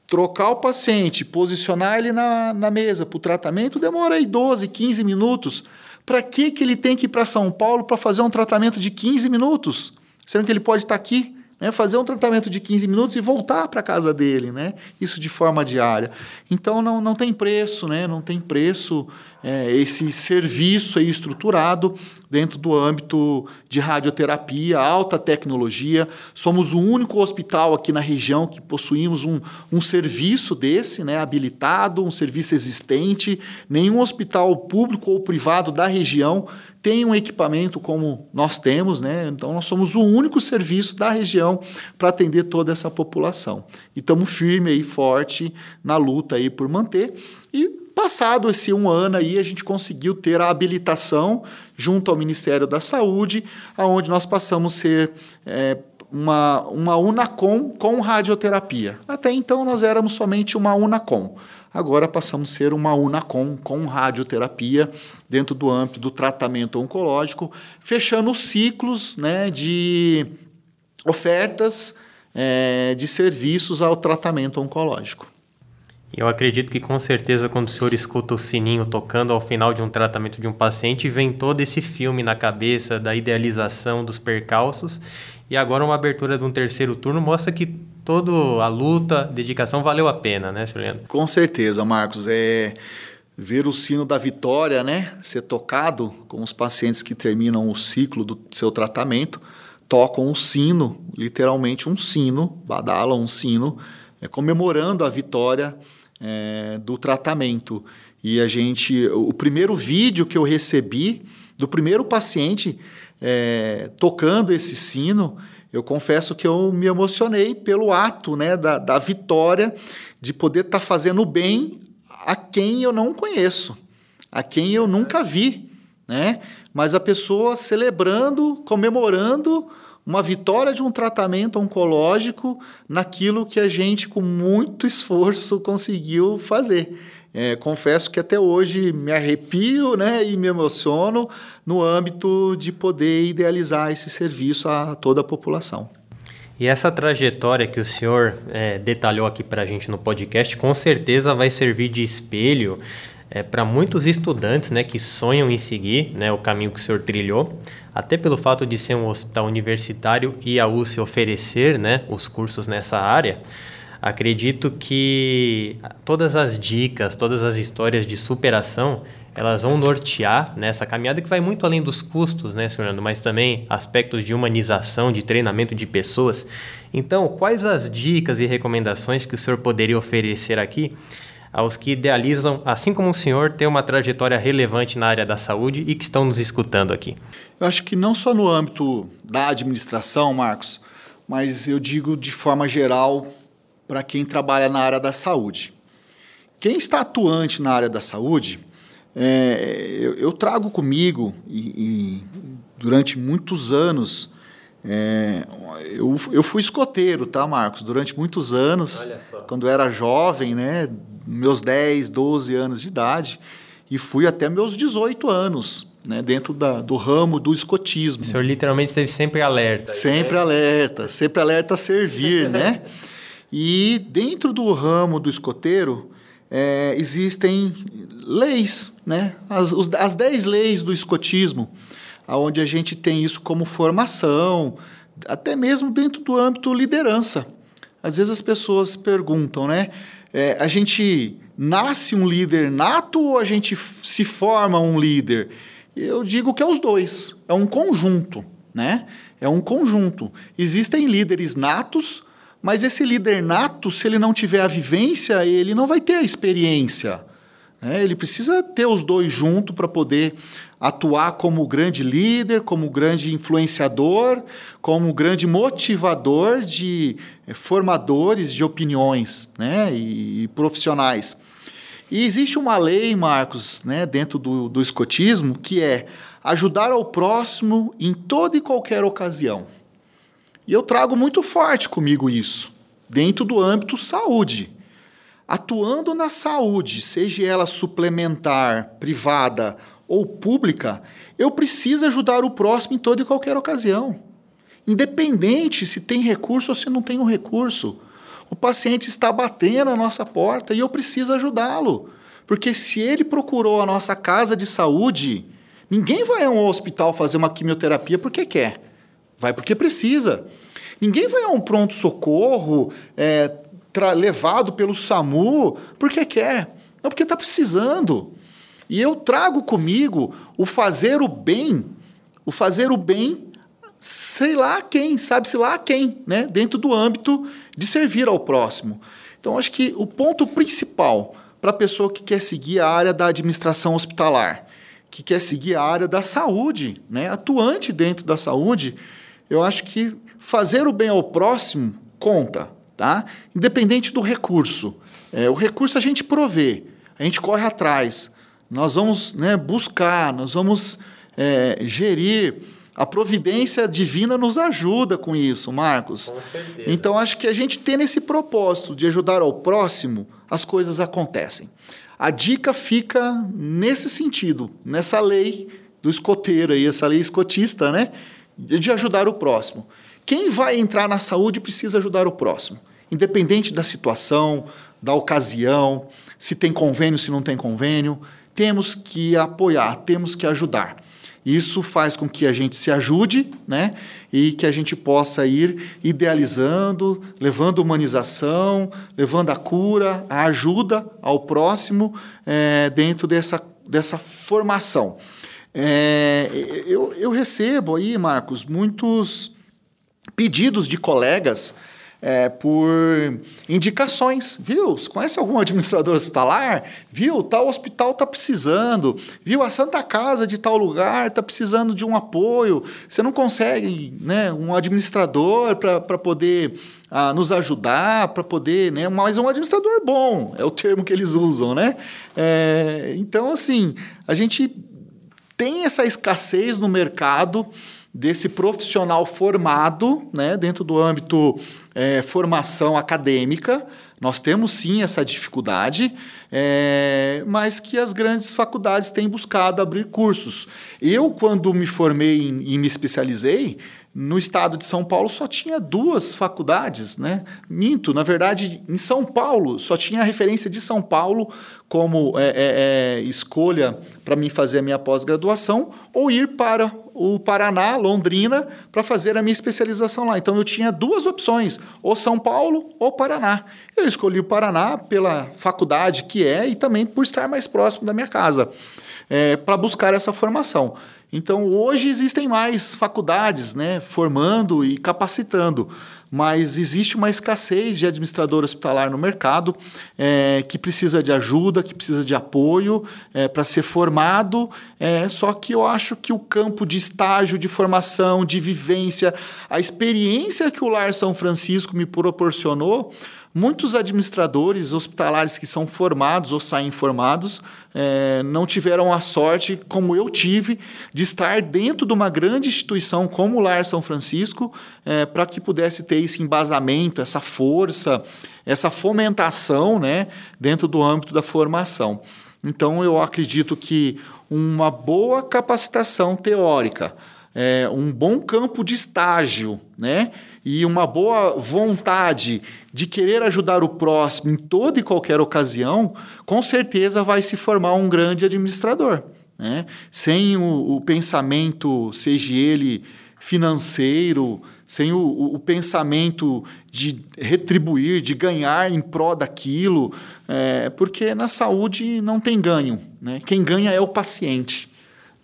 trocar o paciente, posicionar ele na, na mesa para o tratamento, demora aí 12, 15 minutos. Para que, que ele tem que ir para São Paulo para fazer um tratamento de 15 minutos? Sendo que ele pode estar aqui né, fazer um tratamento de 15 minutos e voltar para casa dele, né? Isso de forma diária. Então não, não tem preço, né? Não tem preço é, esse serviço aí estruturado dentro do âmbito de radioterapia, alta tecnologia. Somos o único hospital aqui na região que possuímos um, um serviço desse, né, habilitado, um serviço existente. Nenhum hospital público ou privado da região tem um equipamento como nós temos, né? Então nós somos o único serviço da região para atender toda essa população. E estamos firme aí, forte na luta aí por manter. E passado esse um ano aí, a gente conseguiu ter a habilitação junto ao Ministério da Saúde, aonde nós passamos a ser é, uma, uma Unacom com radioterapia. Até então nós éramos somente uma Unacom. Agora passamos a ser uma Unacom com radioterapia dentro do âmbito do tratamento oncológico, fechando os ciclos né, de ofertas é, de serviços ao tratamento oncológico. Eu acredito que com certeza quando o senhor escuta o sininho tocando ao final de um tratamento de um paciente, vem todo esse filme na cabeça da idealização dos percalços e agora uma abertura de um terceiro turno mostra que toda a luta, dedicação valeu a pena, né, Leandro? Com certeza, Marcos. É ver o sino da vitória, né, ser tocado com os pacientes que terminam o ciclo do seu tratamento, tocam um sino, literalmente um sino, badalam um sino, é, comemorando a vitória é, do tratamento. E a gente, o primeiro vídeo que eu recebi do primeiro paciente é, tocando esse sino, eu confesso que eu me emocionei pelo ato né, da, da vitória de poder estar tá fazendo bem a quem eu não conheço, a quem eu nunca vi, né? Mas a pessoa celebrando, comemorando uma vitória de um tratamento oncológico naquilo que a gente, com muito esforço, conseguiu fazer. É, confesso que até hoje me arrepio né, e me emociono no âmbito de poder idealizar esse serviço a toda a população. E essa trajetória que o senhor é, detalhou aqui para a gente no podcast, com certeza vai servir de espelho é, para muitos estudantes né, que sonham em seguir né, o caminho que o senhor trilhou, até pelo fato de ser um hospital universitário e a USP oferecer né, os cursos nessa área, acredito que todas as dicas, todas as histórias de superação, elas vão nortear nessa caminhada que vai muito além dos custos, né, Fernando, mas também aspectos de humanização, de treinamento de pessoas. Então, quais as dicas e recomendações que o senhor poderia oferecer aqui aos que idealizam, assim como o senhor, ter uma trajetória relevante na área da saúde e que estão nos escutando aqui? Eu acho que não só no âmbito da administração, Marcos, mas eu digo de forma geral para quem trabalha na área da saúde. Quem está atuante na área da saúde, é, eu, eu, trago comigo e, e durante muitos anos é, eu, eu fui escoteiro, tá, Marcos? Durante muitos anos, quando eu era jovem, né, meus 10, 12 anos de idade, e fui até meus 18 anos, né, dentro da, do ramo do escotismo. O senhor literalmente esteve sempre alerta. Sempre né? alerta, sempre alerta a servir, né? E dentro do ramo do escoteiro, é, existem leis, né? As, os, as 10 leis do escotismo onde a gente tem isso como formação, até mesmo dentro do âmbito liderança. Às vezes as pessoas perguntam, né? É, a gente nasce um líder nato ou a gente se forma um líder? Eu digo que é os dois, é um conjunto, né? É um conjunto. Existem líderes natos, mas esse líder nato, se ele não tiver a vivência, ele não vai ter a experiência. Né? Ele precisa ter os dois juntos para poder atuar como grande líder, como grande influenciador, como grande motivador de eh, formadores de opiniões né, e, e profissionais. E existe uma lei, Marcos, né, dentro do, do escotismo, que é ajudar ao próximo em toda e qualquer ocasião. E eu trago muito forte comigo isso, dentro do âmbito saúde. Atuando na saúde, seja ela suplementar, privada ou pública, eu preciso ajudar o próximo em toda e qualquer ocasião. Independente se tem recurso ou se não tem um recurso. O paciente está batendo a nossa porta e eu preciso ajudá-lo. Porque se ele procurou a nossa casa de saúde, ninguém vai a um hospital fazer uma quimioterapia porque quer. Vai porque precisa. Ninguém vai a um pronto-socorro é, levado pelo SAMU porque quer. Não, porque está precisando. E eu trago comigo o fazer o bem, o fazer o bem, sei lá quem, sabe-se lá quem, né? dentro do âmbito de servir ao próximo. Então, acho que o ponto principal para a pessoa que quer seguir a área da administração hospitalar, que quer seguir a área da saúde, né? atuante dentro da saúde, eu acho que fazer o bem ao próximo conta, tá? independente do recurso. É, o recurso a gente provê, a gente corre atrás nós vamos né, buscar, nós vamos é, gerir. A providência divina nos ajuda com isso, Marcos. Com certeza. Então, acho que a gente tem esse propósito de ajudar ao próximo, as coisas acontecem. A dica fica nesse sentido, nessa lei do escoteiro aí, essa lei escotista, né? De ajudar o próximo. Quem vai entrar na saúde precisa ajudar o próximo, independente da situação, da ocasião, se tem convênio, se não tem convênio temos que apoiar, temos que ajudar. Isso faz com que a gente se ajude, né? E que a gente possa ir idealizando, levando humanização, levando a cura, a ajuda ao próximo é, dentro dessa, dessa formação. É, eu, eu recebo aí, Marcos, muitos pedidos de colegas é, por indicações, viu? Você conhece algum administrador hospitalar? Viu? Tal hospital está precisando, viu? A Santa Casa de tal lugar está precisando de um apoio. Você não consegue né, um administrador para poder ah, nos ajudar, para poder, né? Mas um administrador bom, é o termo que eles usam, né? É, então, assim, a gente tem essa escassez no mercado desse profissional formado né, dentro do âmbito é, formação acadêmica. Nós temos sim essa dificuldade, é, mas que as grandes faculdades têm buscado abrir cursos. Eu, quando me formei e me especializei, no estado de São Paulo só tinha duas faculdades, né? Minto, na verdade, em São Paulo só tinha a referência de São Paulo como é, é, é, escolha para mim fazer a minha pós-graduação ou ir para o Paraná, Londrina, para fazer a minha especialização lá. Então eu tinha duas opções, ou São Paulo ou Paraná. Eu escolhi o Paraná pela faculdade que é e também por estar mais próximo da minha casa, é, para buscar essa formação. Então, hoje existem mais faculdades né, formando e capacitando, mas existe uma escassez de administrador hospitalar no mercado é, que precisa de ajuda, que precisa de apoio é, para ser formado. É, só que eu acho que o campo de estágio, de formação, de vivência, a experiência que o Lar São Francisco me proporcionou Muitos administradores hospitalares que são formados ou saem formados é, não tiveram a sorte, como eu tive, de estar dentro de uma grande instituição como o Lar São Francisco, é, para que pudesse ter esse embasamento, essa força, essa fomentação né, dentro do âmbito da formação. Então, eu acredito que uma boa capacitação teórica, é, um bom campo de estágio, né? E uma boa vontade de querer ajudar o próximo em toda e qualquer ocasião, com certeza vai se formar um grande administrador. Né? Sem o, o pensamento, seja ele financeiro, sem o, o, pensamento de retribuir, de ganhar em prol daquilo, é, porque na saúde não tem ganho. Né? Quem ganha é o paciente.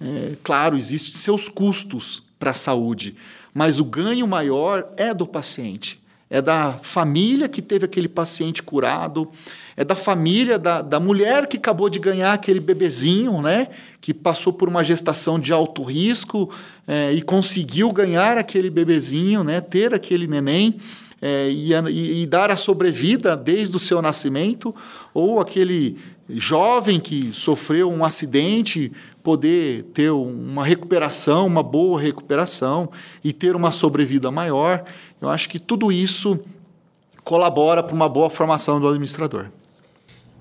É, claro, existem seus custos para a saúde, mas o ganho maior é do paciente. É da família que teve aquele paciente curado, é da família da, da mulher que acabou de ganhar aquele bebezinho, né? Que passou por uma gestação de alto risco é, e conseguiu ganhar aquele bebezinho, né? Ter aquele neném. É, e, e, dar a sobrevida desde o seu nascimento, ou aquele jovem que sofreu um acidente, poder ter uma recuperação, uma boa recuperação e ter uma sobrevida maior. Eu acho que tudo isso colabora para uma boa formação do administrador.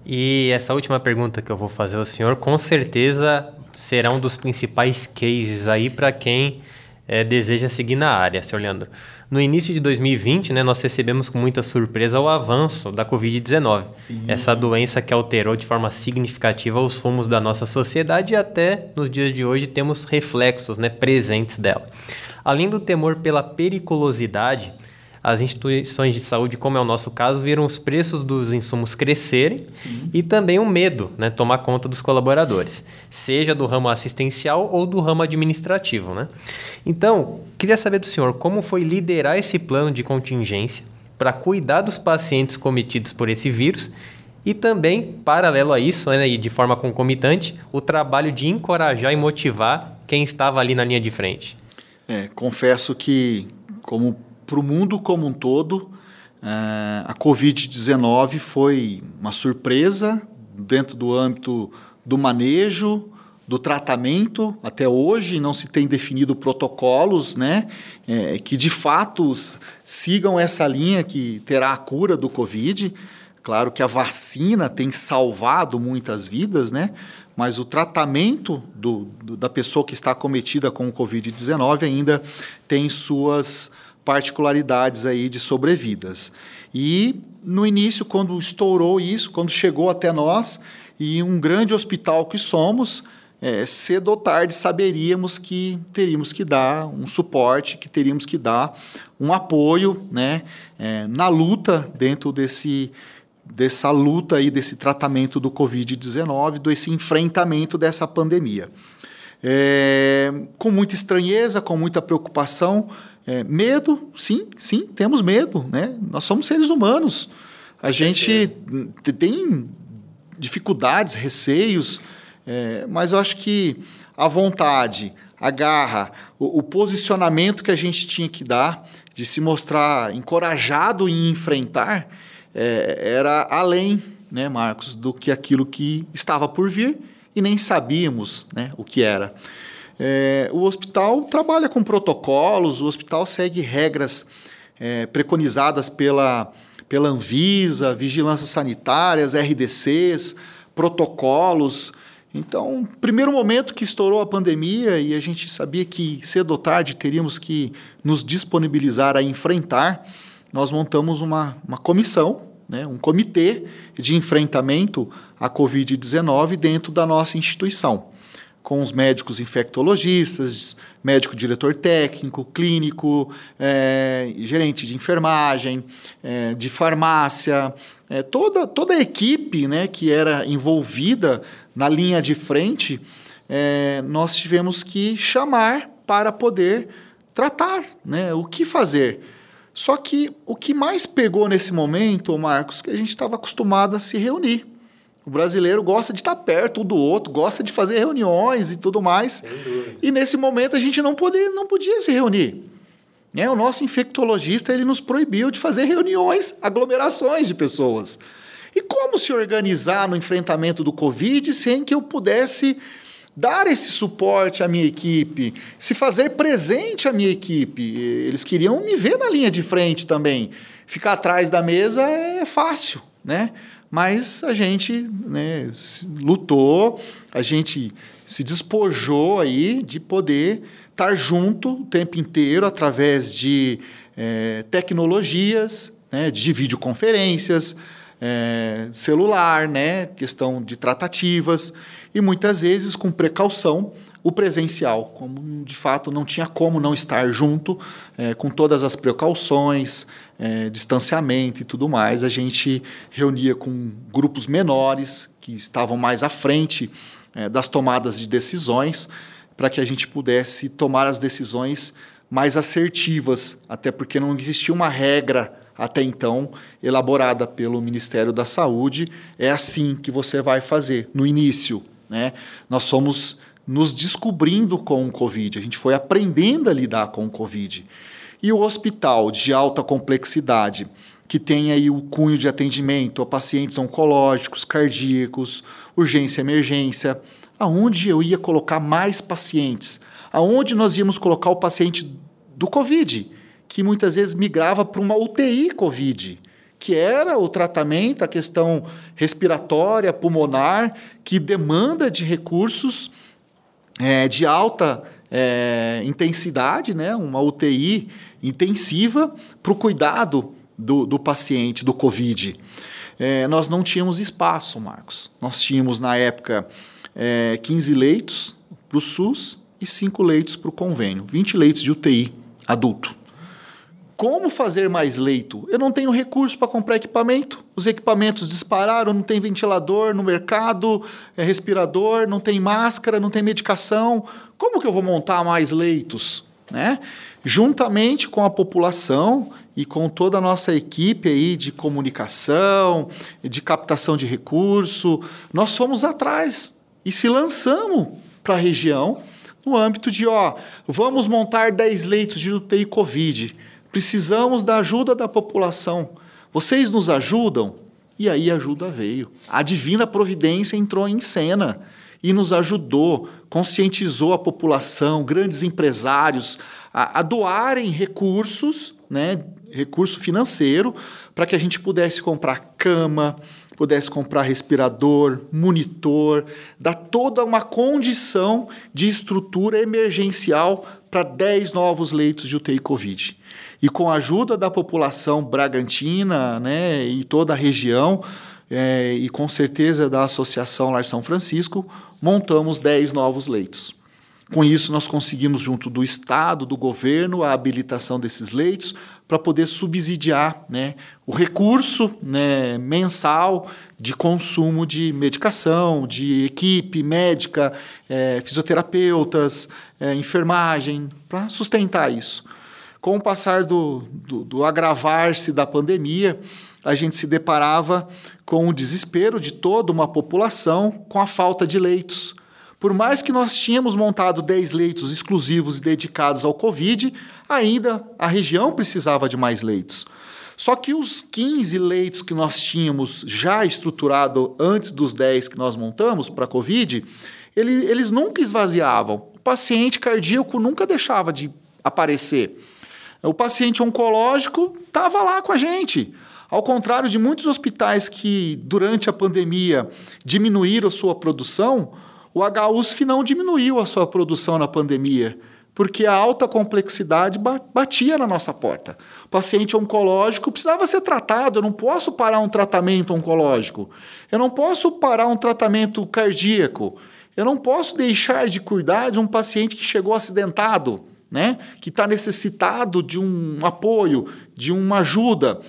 E essa última pergunta que eu vou fazer ao senhor, com certeza será um dos principais cases aí para quem é, deseja seguir na área, senhor Leandro. No início de 2020, né, nós recebemos com muita surpresa o avanço da Covid-19. Essa doença que alterou de forma significativa os rumos da nossa sociedade e até nos dias de hoje temos reflexos né, presentes dela. Além do temor pela periculosidade, as instituições de saúde, como é o nosso caso, viram os preços dos insumos crescerem Sim. e também o medo né, tomar conta dos colaboradores, seja do ramo assistencial ou do ramo administrativo. Né? Então, queria saber do senhor como foi liderar esse plano de contingência para cuidar dos pacientes cometidos por esse vírus e também, paralelo a isso, né, e de forma concomitante, o trabalho de encorajar e motivar quem estava ali na linha de frente. É, confesso que, como para o mundo como um todo, é, a Covid-19 foi uma surpresa dentro do âmbito do manejo, do tratamento. Até hoje não se tem definido protocolos né, é, que de fato sigam essa linha que terá a cura do Covid. Claro que a vacina tem salvado muitas vidas, né? mas o tratamento do, do da pessoa que está acometida com o Covid-19 ainda tem suas particularidades aí de sobrevidas. E no início, quando estourou isso, quando chegou até nós, e um grande hospital que somos, é, cedo ou tarde saberíamos que teríamos que dar um suporte, que teríamos que dar um apoio né, é, na luta dentro desse, dessa luta aí, desse tratamento do Covid-19, desse enfrentamento dessa pandemia. É, com muita estranheza, com muita preocupação, é, medo, sim, sim, temos medo, né? Nós somos seres humanos. A gente tem dificuldades, receios, é, mas eu acho que a vontade, a garra, o, o, posicionamento que a gente tinha que dar, de se mostrar encorajado em enfrentar, é, era além, né, Marcos, do que aquilo que estava por vir e nem sabíamos né, o que era. É, o hospital trabalha com protocolos, o hospital segue regras é, preconizadas pela, pela Anvisa, vigilâncias sanitárias, RDCs, protocolos. Então, primeiro momento que estourou a pandemia e a gente sabia que cedo ou tarde teríamos que nos disponibilizar a enfrentar, nós montamos uma, uma comissão, né, um comitê de enfrentamento à Covid-19 dentro da nossa instituição com os médicos infectologistas, médico diretor técnico, clínico, é, gerente de enfermagem, é, de farmácia, é, toda, toda a equipe né, que era envolvida na linha de frente, nós tivemos que chamar para poder tratar né, o que fazer. Só que o que mais pegou nesse momento, Marcos, que a gente estava acostumado a se reunir. O brasileiro gosta de estar perto um do outro, gosta de fazer reuniões e tudo mais. E nesse momento a gente não, podia, não podia se reunir. Né? O nosso infectologista ele nos proibiu de fazer reuniões, aglomerações de pessoas. E como se organizar no enfrentamento do Covid sem que eu pudesse dar esse suporte à minha equipe, se fazer presente à minha equipe? Eles queriam me ver na linha de frente também. Ficar atrás da mesa é fácil, né? Mas a gente né, lutou, a gente se despojou aí de poder estar junto o tempo inteiro através de é, tecnologias, né, de videoconferências, é, celular, né, questão de tratativas e muitas vezes com precaução o presencial, como de fato não tinha como não estar junto, é, com todas as precauções, é, distanciamento e tudo mais, a gente reunia com grupos menores que estavam mais à frente é, das tomadas de decisões, para que a gente pudesse tomar as decisões mais assertivas, até porque não existia uma regra até então elaborada pelo Ministério da Saúde. É assim que você vai fazer no início. Né? Nós somos nos descobrindo com o Covid, a gente foi aprendendo a lidar com o Covid. E o hospital de alta complexidade, que tem aí o cunho de atendimento a pacientes oncológicos, cardíacos, urgência, emergência, aonde eu ia colocar mais pacientes? Aonde nós íamos colocar o paciente do Covid, que muitas vezes migrava para uma UTI Covid, que era o tratamento, a questão respiratória, pulmonar, que demanda de recursos é, de alta é, intensidade, né, uma UTI intensiva para o cuidado do, do, paciente do Covid. É, nós não tínhamos espaço, Marcos. Nós tínhamos, na época, é, 15 leitos para o SUS e 5 leitos para o convênio, 20 leitos de UTI adulto. Como fazer mais leito? Eu não tenho recurso para comprar equipamento. Os equipamentos dispararam, não tem ventilador no mercado, é respirador, não tem máscara, não tem medicação. Como que eu vou montar mais leitos? Né? Juntamente com a população e com toda a nossa equipe aí de comunicação, de captação de recurso, nós fomos atrás e se lançamos para a região no âmbito de, ó, vamos montar 10 leitos de UTI Covid. Precisamos da ajuda da população. Vocês nos ajudam? E aí a ajuda veio. A divina providência entrou em cena e nos ajudou, conscientizou a população, grandes empresários, a, a doarem recursos, né, recurso financeiro, para que a gente pudesse comprar cama, pudesse comprar respirador, monitor, dar toda uma condição de estrutura emergencial para 10 novos leitos de UTI Covid. E com a ajuda da população bragantina né, e toda a região, é, e com certeza da Associação Lar São Francisco, montamos 10 novos leitos. Com isso, nós conseguimos, junto do Estado, do governo, a habilitação desses leitos para poder subsidiar né, o recurso né, mensal de consumo de medicação, de equipe médica, é, fisioterapeutas, é, enfermagem, para sustentar isso. Com o passar do, do, do agravar-se da pandemia, a gente se deparava com o desespero de toda uma população com a falta de leitos por mais que nós tínhamos montado 10 leitos exclusivos e dedicados ao Covid, ainda a região precisava de mais leitos. Só que os 15 leitos que nós tínhamos já estruturado antes dos 10 que nós montamos para a Covid, ele, eles nunca esvaziavam. O paciente cardíaco nunca deixava de aparecer. O paciente oncológico estava lá com a gente. Ao contrário de muitos hospitais que, durante a pandemia, diminuíram sua produção, o HUSF não diminuiu a sua produção na pandemia, porque a alta complexidade batia na nossa porta. O paciente oncológico precisava ser tratado, eu não posso parar um tratamento oncológico, eu não posso parar um tratamento cardíaco, eu não posso deixar de cuidar de um paciente que chegou acidentado, né? que está necessitado de um apoio, de uma ajuda.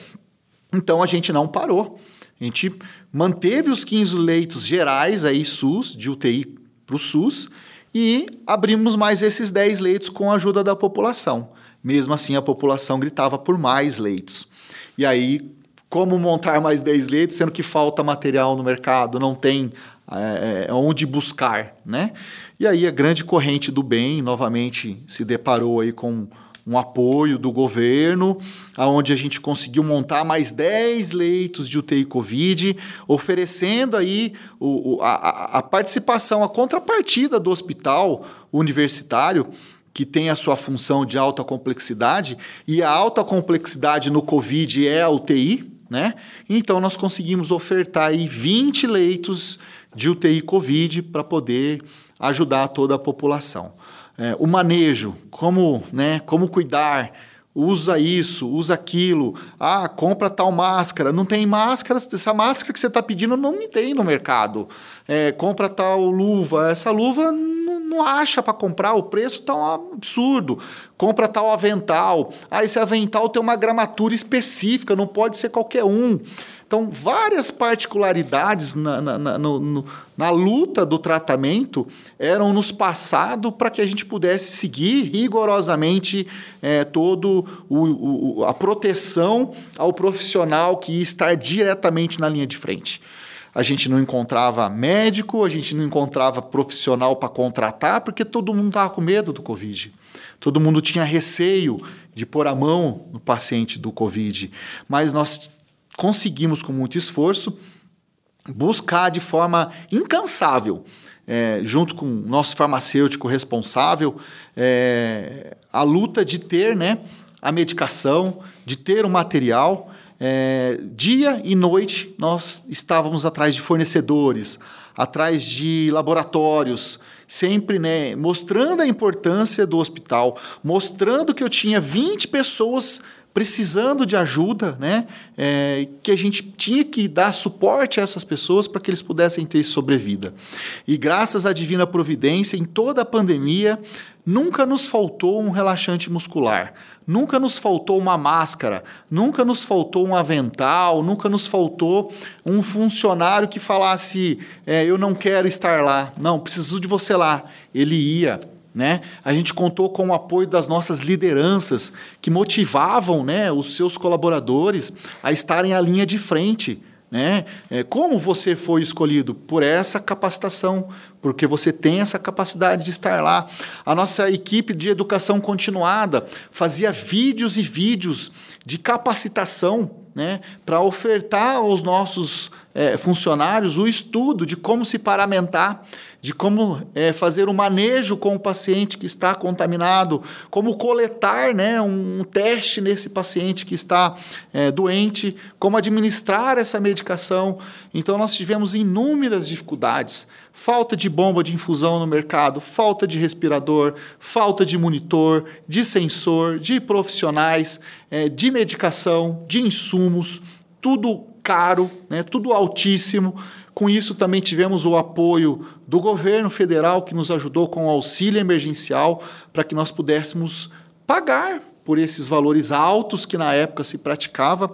Então a gente não parou. A gente manteve os 15 leitos gerais aí SUS, de UTI para o SUS, e abrimos mais esses 10 leitos com a ajuda da população. Mesmo assim, a população gritava por mais leitos. E aí, como montar mais 10 leitos, sendo que falta material no mercado, não tem é, onde buscar, né? E aí a grande corrente do bem novamente se deparou aí com um apoio do governo, aonde a gente conseguiu montar mais 10 leitos de UTI Covid, oferecendo aí o, a, a participação, a contrapartida do hospital universitário, que tem a sua função de alta complexidade, e a alta complexidade no Covid é a UTI, né? Então nós conseguimos ofertar aí 20 leitos de UTI Covid para poder ajudar toda a população. É, o manejo, como, né, como cuidar, usa isso, usa aquilo, ah, compra tal máscara, não tem máscara, essa máscara que você está pedindo não me tem no mercado, é, compra tal luva, essa luva não, não acha para comprar, o preço está um absurdo, compra tal avental, ah, esse avental tem uma gramatura específica, não pode ser qualquer um, então, várias particularidades na, na, na, no, na luta do tratamento eram nos passado para que a gente pudesse seguir rigorosamente é, todo o, o, a proteção ao profissional que ia estar diretamente na linha de frente. A gente não encontrava médico, a gente não encontrava profissional para contratar, porque todo mundo estava com medo do Covid. Todo mundo tinha receio de pôr a mão no paciente do Covid. Mas nós conseguimos, com muito esforço, buscar de forma incansável, é, junto com o nosso farmacêutico responsável, é, a luta de ter né, a medicação, de ter o material. É, dia e noite nós estávamos atrás de fornecedores, atrás de laboratórios, sempre né, mostrando a importância do hospital, mostrando que eu tinha 20 pessoas precisando de ajuda, né? É, que a gente tinha que dar suporte a essas pessoas para que eles pudessem ter sobrevida. E graças à divina providência, em toda a pandemia, nunca nos faltou um relaxante muscular, nunca nos faltou uma máscara, nunca nos faltou um avental, nunca nos faltou um funcionário que falasse: é, eu não quero estar lá, não, preciso de você lá. Ele ia né? A gente contou com o apoio das nossas lideranças que motivavam né, os seus colaboradores a estarem à linha de frente. Né? É, como você foi escolhido? Por essa capacitação, porque você tem essa capacidade de estar lá. A nossa equipe de educação continuada fazia vídeos e vídeos de capacitação né, para ofertar aos nossos é, funcionários o estudo de como se paramentar de como é, fazer o um manejo com o paciente que está contaminado, como coletar né, um teste nesse paciente que está é, doente, como administrar essa medicação. Então, nós tivemos inúmeras dificuldades. Falta de bomba de infusão no mercado, falta de respirador, falta de monitor, de sensor, de profissionais, é, de medicação, de insumos, tudo caro, né, tudo altíssimo. Com isso, também tivemos o apoio do governo federal, que nos ajudou com o auxílio emergencial, para que nós pudéssemos pagar por esses valores altos que na época se praticava,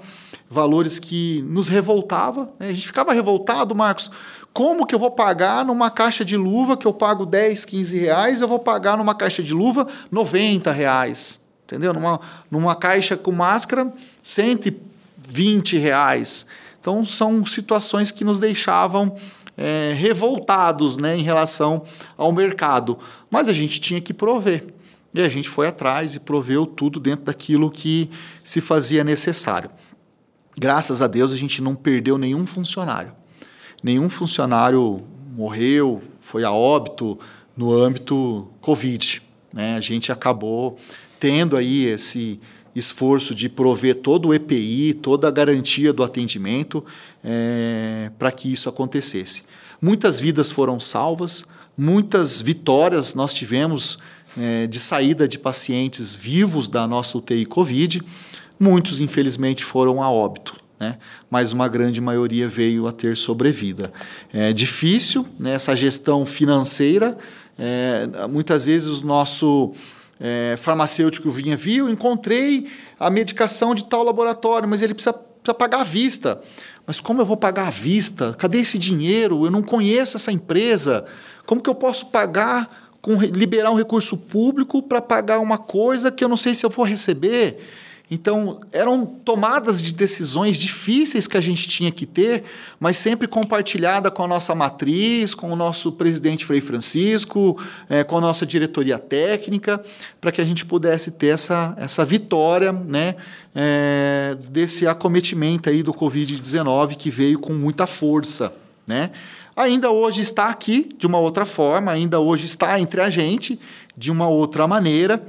valores que nos revoltava. Né? A gente ficava revoltado, Marcos. Como que eu vou pagar numa caixa de luva que eu pago 10, 15 reais, eu vou pagar numa caixa de luva 90 reais? Entendeu? Numa, numa caixa com máscara, 120 reais. Então, são situações que nos deixavam é, revoltados né, em relação ao mercado. Mas a gente tinha que prover. E a gente foi atrás e proveu tudo dentro daquilo que se fazia necessário. Graças a Deus, a gente não perdeu nenhum funcionário. Nenhum funcionário morreu, foi a óbito no âmbito Covid. Né? A gente acabou tendo aí esse esforço de prover todo o EPI, toda a garantia do atendimento é, para que isso acontecesse. Muitas vidas foram salvas, muitas vitórias nós tivemos é, de saída de pacientes vivos da nossa UTI Covid. Muitos, infelizmente, foram a óbito. Né? mas uma grande maioria veio a ter sobrevida. É difícil né, essa gestão financeira. É, muitas vezes o nosso é, farmacêutico vinha, viu, encontrei a medicação de tal laboratório, mas ele precisa, precisa pagar à vista. Mas como eu vou pagar à vista? Cadê esse dinheiro? Eu não conheço essa empresa. Como que eu posso pagar, com, liberar um recurso público para pagar uma coisa que eu não sei se eu vou receber? Então, eram tomadas de decisões difíceis que a gente tinha que ter, mas sempre compartilhada com a nossa matriz, com o nosso presidente Frei Francisco, é, com a nossa diretoria técnica, para que a gente pudesse ter essa, essa vitória né, é, desse acometimento aí do Covid-19 que veio com muita força. Né? Ainda hoje está aqui de uma outra forma, ainda hoje está entre a gente de uma outra maneira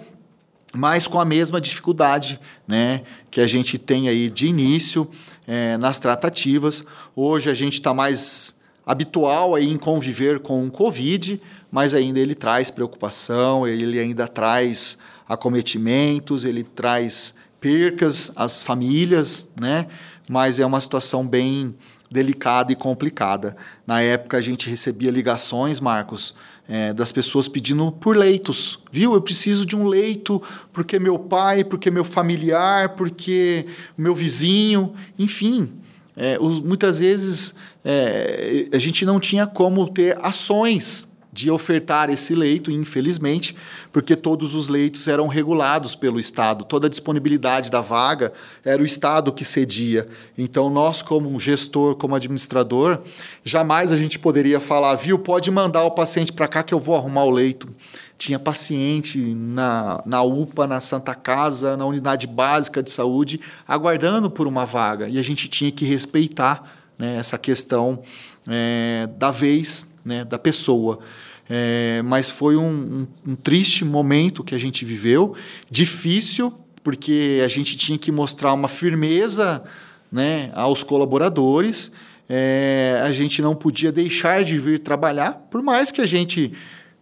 mas com a mesma dificuldade né, que a gente tem aí de início é, nas tratativas. Hoje a gente está mais habitual aí em conviver com o Covid, mas ainda ele traz preocupação, ele ainda traz acometimentos, ele traz percas às famílias, né? mas é uma situação bem delicada e complicada. Na época a gente recebia ligações, Marcos, é, das pessoas pedindo por leitos, viu? Eu preciso de um leito porque meu pai, porque meu familiar, porque meu vizinho, enfim. É, os, muitas vezes é, a gente não tinha como ter ações de ofertar esse leito, infelizmente, porque todos os leitos eram regulados pelo Estado, toda a disponibilidade da vaga era o Estado que cedia. Então, nós, como gestor, como administrador, jamais a gente poderia falar, viu, pode mandar o paciente para cá que eu vou arrumar o leito. Tinha paciente na, na UPA, na Santa Casa, na unidade básica de saúde, aguardando por uma vaga. E a gente tinha que respeitar né, essa questão é, da vez né, da pessoa. É, mas foi um, um, um triste momento que a gente viveu, difícil, porque a gente tinha que mostrar uma firmeza né, aos colaboradores. É, a gente não podia deixar de vir trabalhar, por mais que a gente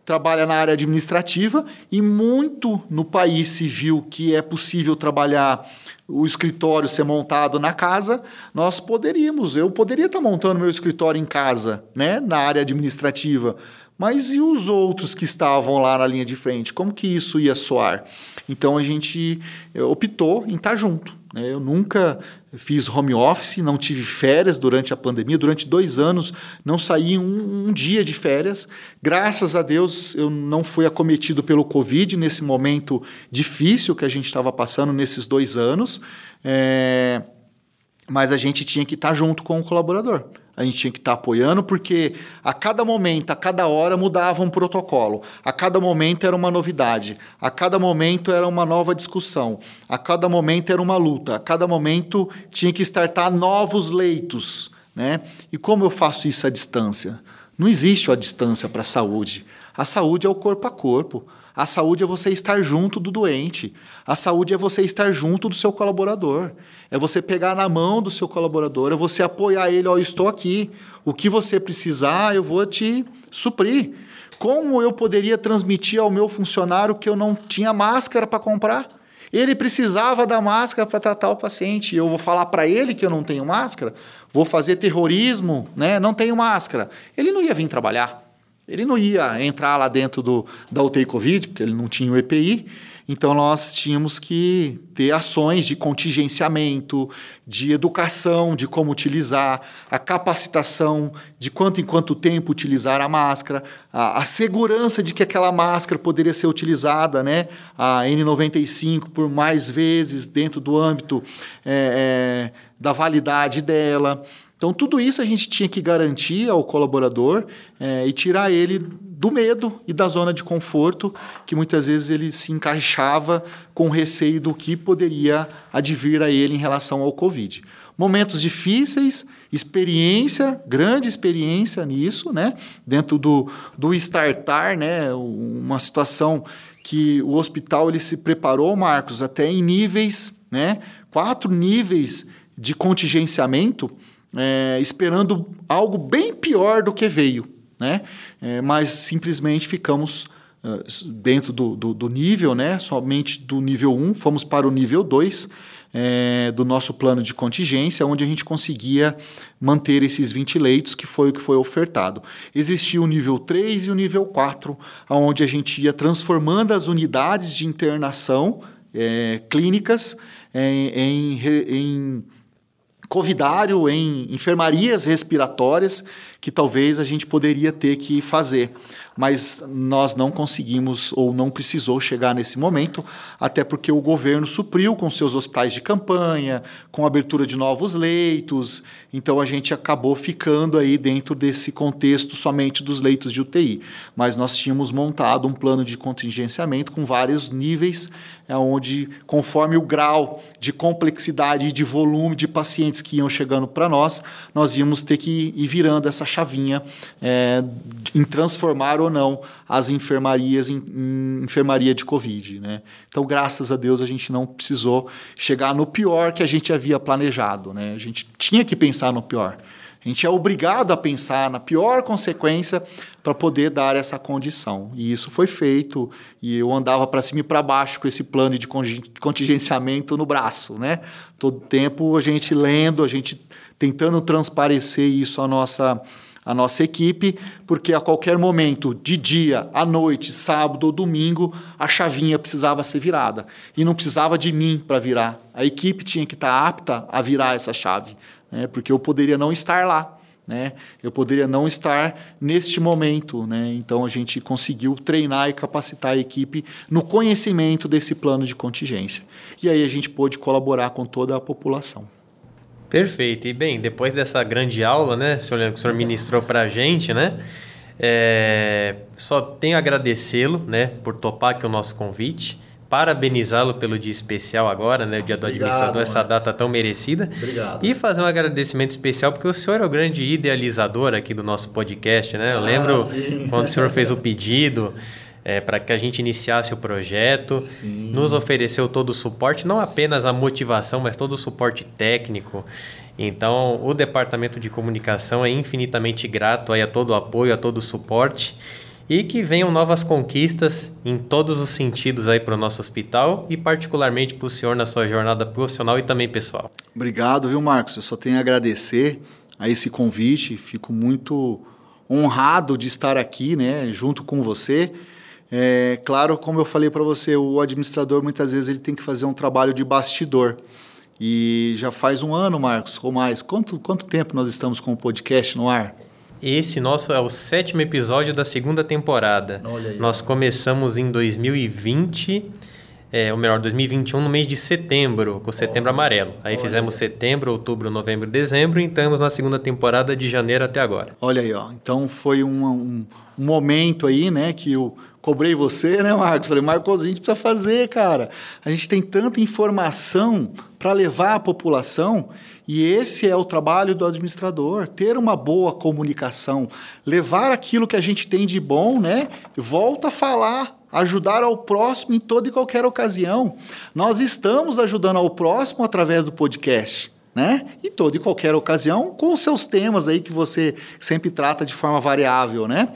trabalha na área administrativa e muito no país se viu que é possível trabalhar o escritório ser montado na casa, nós poderíamos, eu poderia estar montando meu escritório em casa, né, na área administrativa, mas e os outros que estavam lá na linha de frente? Como que isso ia soar? Então a gente eh, optou em estar junto. Né? Eu nunca fiz home office, não tive férias durante a pandemia. Durante dois anos não saí um, um dia de férias. Graças a Deus eu não fui acometido pelo Covid nesse momento difícil que a gente estava passando nesses dois anos. É... Mas a gente tinha que estar junto com o colaborador a gente tinha que estar apoiando, porque a cada momento, a cada hora mudava um protocolo, a cada momento era uma novidade, a cada momento era uma nova discussão, a cada momento era uma luta, a cada momento tinha que startar novos leitos. Né? E como eu faço isso à distância? Não existe a distância para a saúde. A saúde é o corpo a corpo. A saúde é você estar junto do doente. A saúde é você estar junto do seu colaborador. É você pegar na mão do seu colaborador, é você apoiar ele, ó, oh, estou aqui. O que você precisar, eu vou te suprir. Como eu poderia transmitir ao meu funcionário que eu não tinha máscara para comprar? Ele precisava da máscara para tratar o paciente. Eu vou falar para ele que eu não tenho máscara? Vou fazer terrorismo, né? Não tenho máscara. Ele não ia vir trabalhar. Ele não ia entrar lá dentro do, da UTI Covid, porque ele não tinha o EPI. Então, nós tínhamos que ter ações de contingenciamento, de educação, de como utilizar, a capacitação de quanto em quanto tempo utilizar a máscara, a, a segurança de que aquela máscara poderia ser utilizada, né, a N95, por mais vezes dentro do âmbito é, é, da validade dela. Então, tudo isso a gente tinha que garantir ao colaborador é, e tirar ele do medo e da zona de conforto, que muitas vezes ele se encaixava com receio do que poderia advir a ele em relação ao Covid. Momentos difíceis, experiência, grande experiência nisso, né? dentro do, do startar, né? uma situação que o hospital ele se preparou, Marcos, até em níveis, né? quatro níveis de contingenciamento, é, esperando algo bem pior do que veio. né? É, mas simplesmente ficamos uh, dentro do, do, do, nível, né? Somente do nível 1, fomos para o nível 2 é, do nosso plano de contingência, onde a gente conseguia manter esses 20 leitos, que foi o que foi ofertado. Existia o nível 3 e o nível 4, onde a gente ia transformando as unidades de internação é, clínicas em, em, em covidário, em enfermarias respiratórias, que talvez a gente poderia ter que fazer mas nós não conseguimos ou não precisou chegar nesse momento, até porque o governo supriu com seus hospitais de campanha, com a abertura de novos leitos, então a gente acabou ficando aí dentro desse contexto somente dos leitos de UTI. Mas nós tínhamos montado um plano de contingenciamento com vários níveis, onde, conforme o grau de complexidade e de volume de pacientes que iam chegando para nós, nós íamos ter que ir virando essa chavinha é, em transformar ou não as enfermarias em, em enfermaria de Covid. Né? Então, graças a Deus, a gente não precisou chegar no pior que a gente havia planejado. Né? A gente tinha que pensar no pior. A gente é obrigado a pensar na pior consequência para poder dar essa condição. E isso foi feito, e eu andava para cima e para baixo com esse plano de contingenciamento no braço. Né? Todo tempo a gente lendo, a gente tentando transparecer isso à nossa a nossa equipe, porque a qualquer momento, de dia, à noite, sábado ou domingo, a chavinha precisava ser virada. E não precisava de mim para virar. A equipe tinha que estar tá apta a virar essa chave, né? porque eu poderia não estar lá. Né? Eu poderia não estar neste momento, né? Então a gente conseguiu treinar e capacitar a equipe no conhecimento desse plano de contingência. E aí a gente pôde colaborar com toda a população. Perfeito. E bem, depois dessa grande aula, né, senhor, que o senhor ministrou para a gente, né, é, só tenho a agradecê-lo, né, por topar aqui o nosso convite, parabenizá-lo pelo dia especial agora, né, o dia do Obrigado, administrador, essa data tão merecida. Obrigado. E fazer um agradecimento especial porque o senhor é o grande idealizador aqui do nosso podcast, né? Eu ah, lembro sim. quando o senhor fez o pedido é, para que a gente iniciasse o projeto, Sim. nos ofereceu todo o suporte, não apenas a motivação, mas todo o suporte técnico. Então, o departamento de comunicação é infinitamente grato a todo o apoio, a todo o suporte e que venham novas conquistas em todos os sentidos aí para o nosso hospital e particularmente para o senhor na sua jornada profissional e também pessoal. Obrigado, viu, Marcos? Eu só tenho a agradecer a esse convite. Fico muito honrado de estar aqui, né, junto com você é, claro, como eu falei para você, o administrador muitas vezes ele tem que fazer um trabalho de bastidor. E já faz um ano, Marcos, ou mais. Quanto, quanto tempo nós estamos com o podcast no ar? Esse nosso é o sétimo episódio da segunda temporada. Nós começamos em 2020 é, ou melhor, 2021 no mês de setembro, com o setembro oh, amarelo. Aí fizemos aí. setembro, outubro, novembro, dezembro e estamos na segunda temporada de janeiro até agora. Olha aí, ó. Então foi um, um, um momento aí, né, que eu cobrei você, né, Marcos? Falei, Marcos, a gente precisa fazer, cara. A gente tem tanta informação para levar à população e esse é o trabalho do administrador, ter uma boa comunicação, levar aquilo que a gente tem de bom, né? Volta a falar ajudar ao próximo em toda e qualquer ocasião. Nós estamos ajudando ao próximo através do podcast. Né? Em toda e qualquer ocasião, com os seus temas aí que você sempre trata de forma variável, né?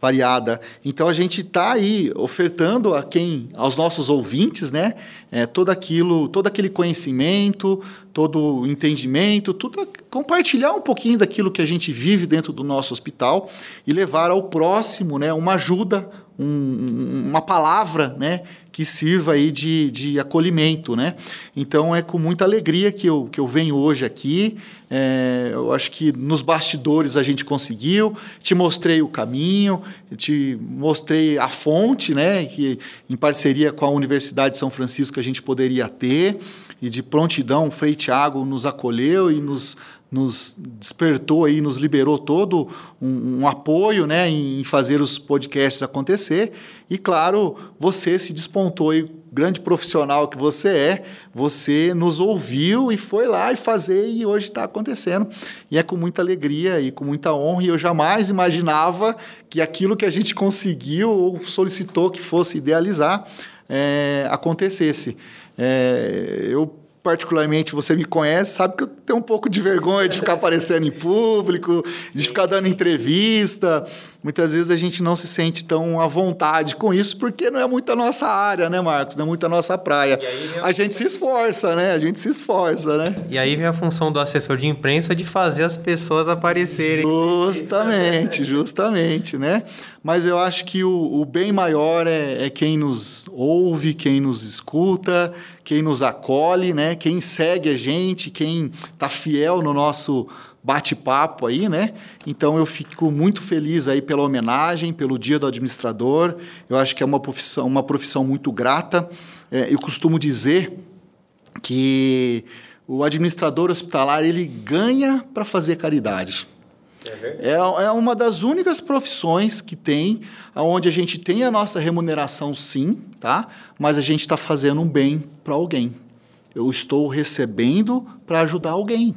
Variada. Então a gente está aí ofertando a quem, aos nossos ouvintes, né? É, todo aquilo, todo aquele conhecimento, todo o entendimento, tudo compartilhar um pouquinho daquilo que a gente vive dentro do nosso hospital e levar ao próximo, né? Uma ajuda, um, uma palavra né, que sirva aí de, de acolhimento. Né? Então é com muita alegria que eu, que eu venho hoje aqui. É, eu acho que nos bastidores a gente conseguiu, te mostrei o caminho, te mostrei a fonte, né, que em parceria com a Universidade de São Francisco a gente poderia ter, e de prontidão o Frei Tiago nos acolheu e nos nos despertou aí, nos liberou todo um, um, apoio né, em fazer os podcasts acontecer. E claro, você se despontou aí, grande profissional que você é, você nos ouviu e foi lá e fazer e hoje está acontecendo. E é com muita alegria e com muita honra. E eu jamais imaginava que aquilo que a gente conseguiu ou solicitou que fosse idealizar é, acontecesse. É, eu particularmente você me conhece, sabe que eu tenho um pouco de vergonha de ficar aparecendo em público, de ficar dando entrevista. Muitas vezes a gente não se sente tão à vontade com isso, porque não é muito a nossa área, né, Marcos? Não é muito a nossa praia. A gente se esforça, né? A gente se esforça, né? E aí vem a função do assessor de imprensa de fazer as pessoas aparecerem. Justamente, justamente, né? Mas eu acho que o, o bem maior é, é quem nos ouve, quem nos escuta, quem nos acolhe, né? Quem segue a gente, quem está fiel no nosso bate-papo aí, né? Então eu fico muito feliz aí pela homenagem, pelo Dia do Administrador. Eu acho que é uma profissão, uma profissão muito grata. É, eu costumo dizer que o administrador hospitalar ele ganha para fazer caridade. É, é uma das únicas profissões que tem, onde a gente tem a nossa remuneração, sim, tá? Mas a gente está fazendo um bem para alguém. Eu estou recebendo para ajudar alguém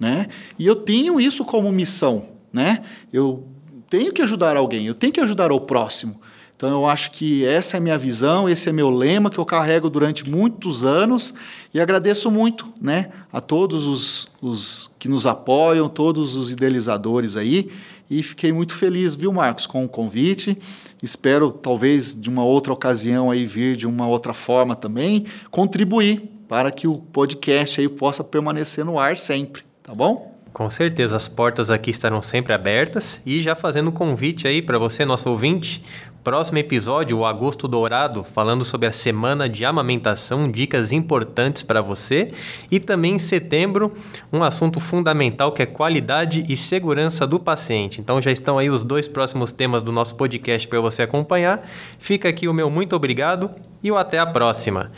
né? E eu tenho isso como missão, né? Eu tenho que ajudar alguém, eu tenho que ajudar o próximo. Então eu acho que essa é a minha visão, esse é meu lema que eu carrego durante muitos anos e agradeço muito, né, a todos os, os que nos apoiam, todos os idealizadores aí e fiquei muito feliz, viu, Marcos, com o convite. Espero talvez de uma outra ocasião aí vir de uma outra forma também contribuir para que o podcast aí possa permanecer no ar sempre tá bom? Com certeza, as portas aqui estarão sempre abertas e já fazendo um convite aí para você, nosso ouvinte, próximo episódio, o Agosto Dourado, falando sobre a semana de amamentação, dicas importantes para você, e também em setembro, um assunto fundamental que é qualidade e segurança do paciente. Então já estão aí os dois próximos temas do nosso podcast para você acompanhar. Fica aqui o meu muito obrigado e o até a próxima.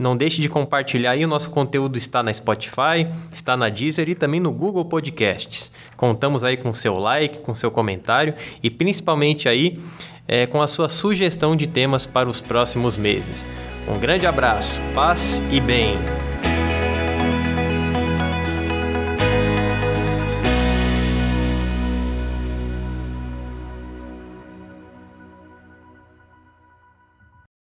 Não deixe de compartilhar aí, o nosso conteúdo está na Spotify, está na Deezer e também no Google Podcasts. Contamos aí com seu like, com seu comentário e principalmente aí é, com a sua sugestão de temas para os próximos meses. Um grande abraço, paz e bem!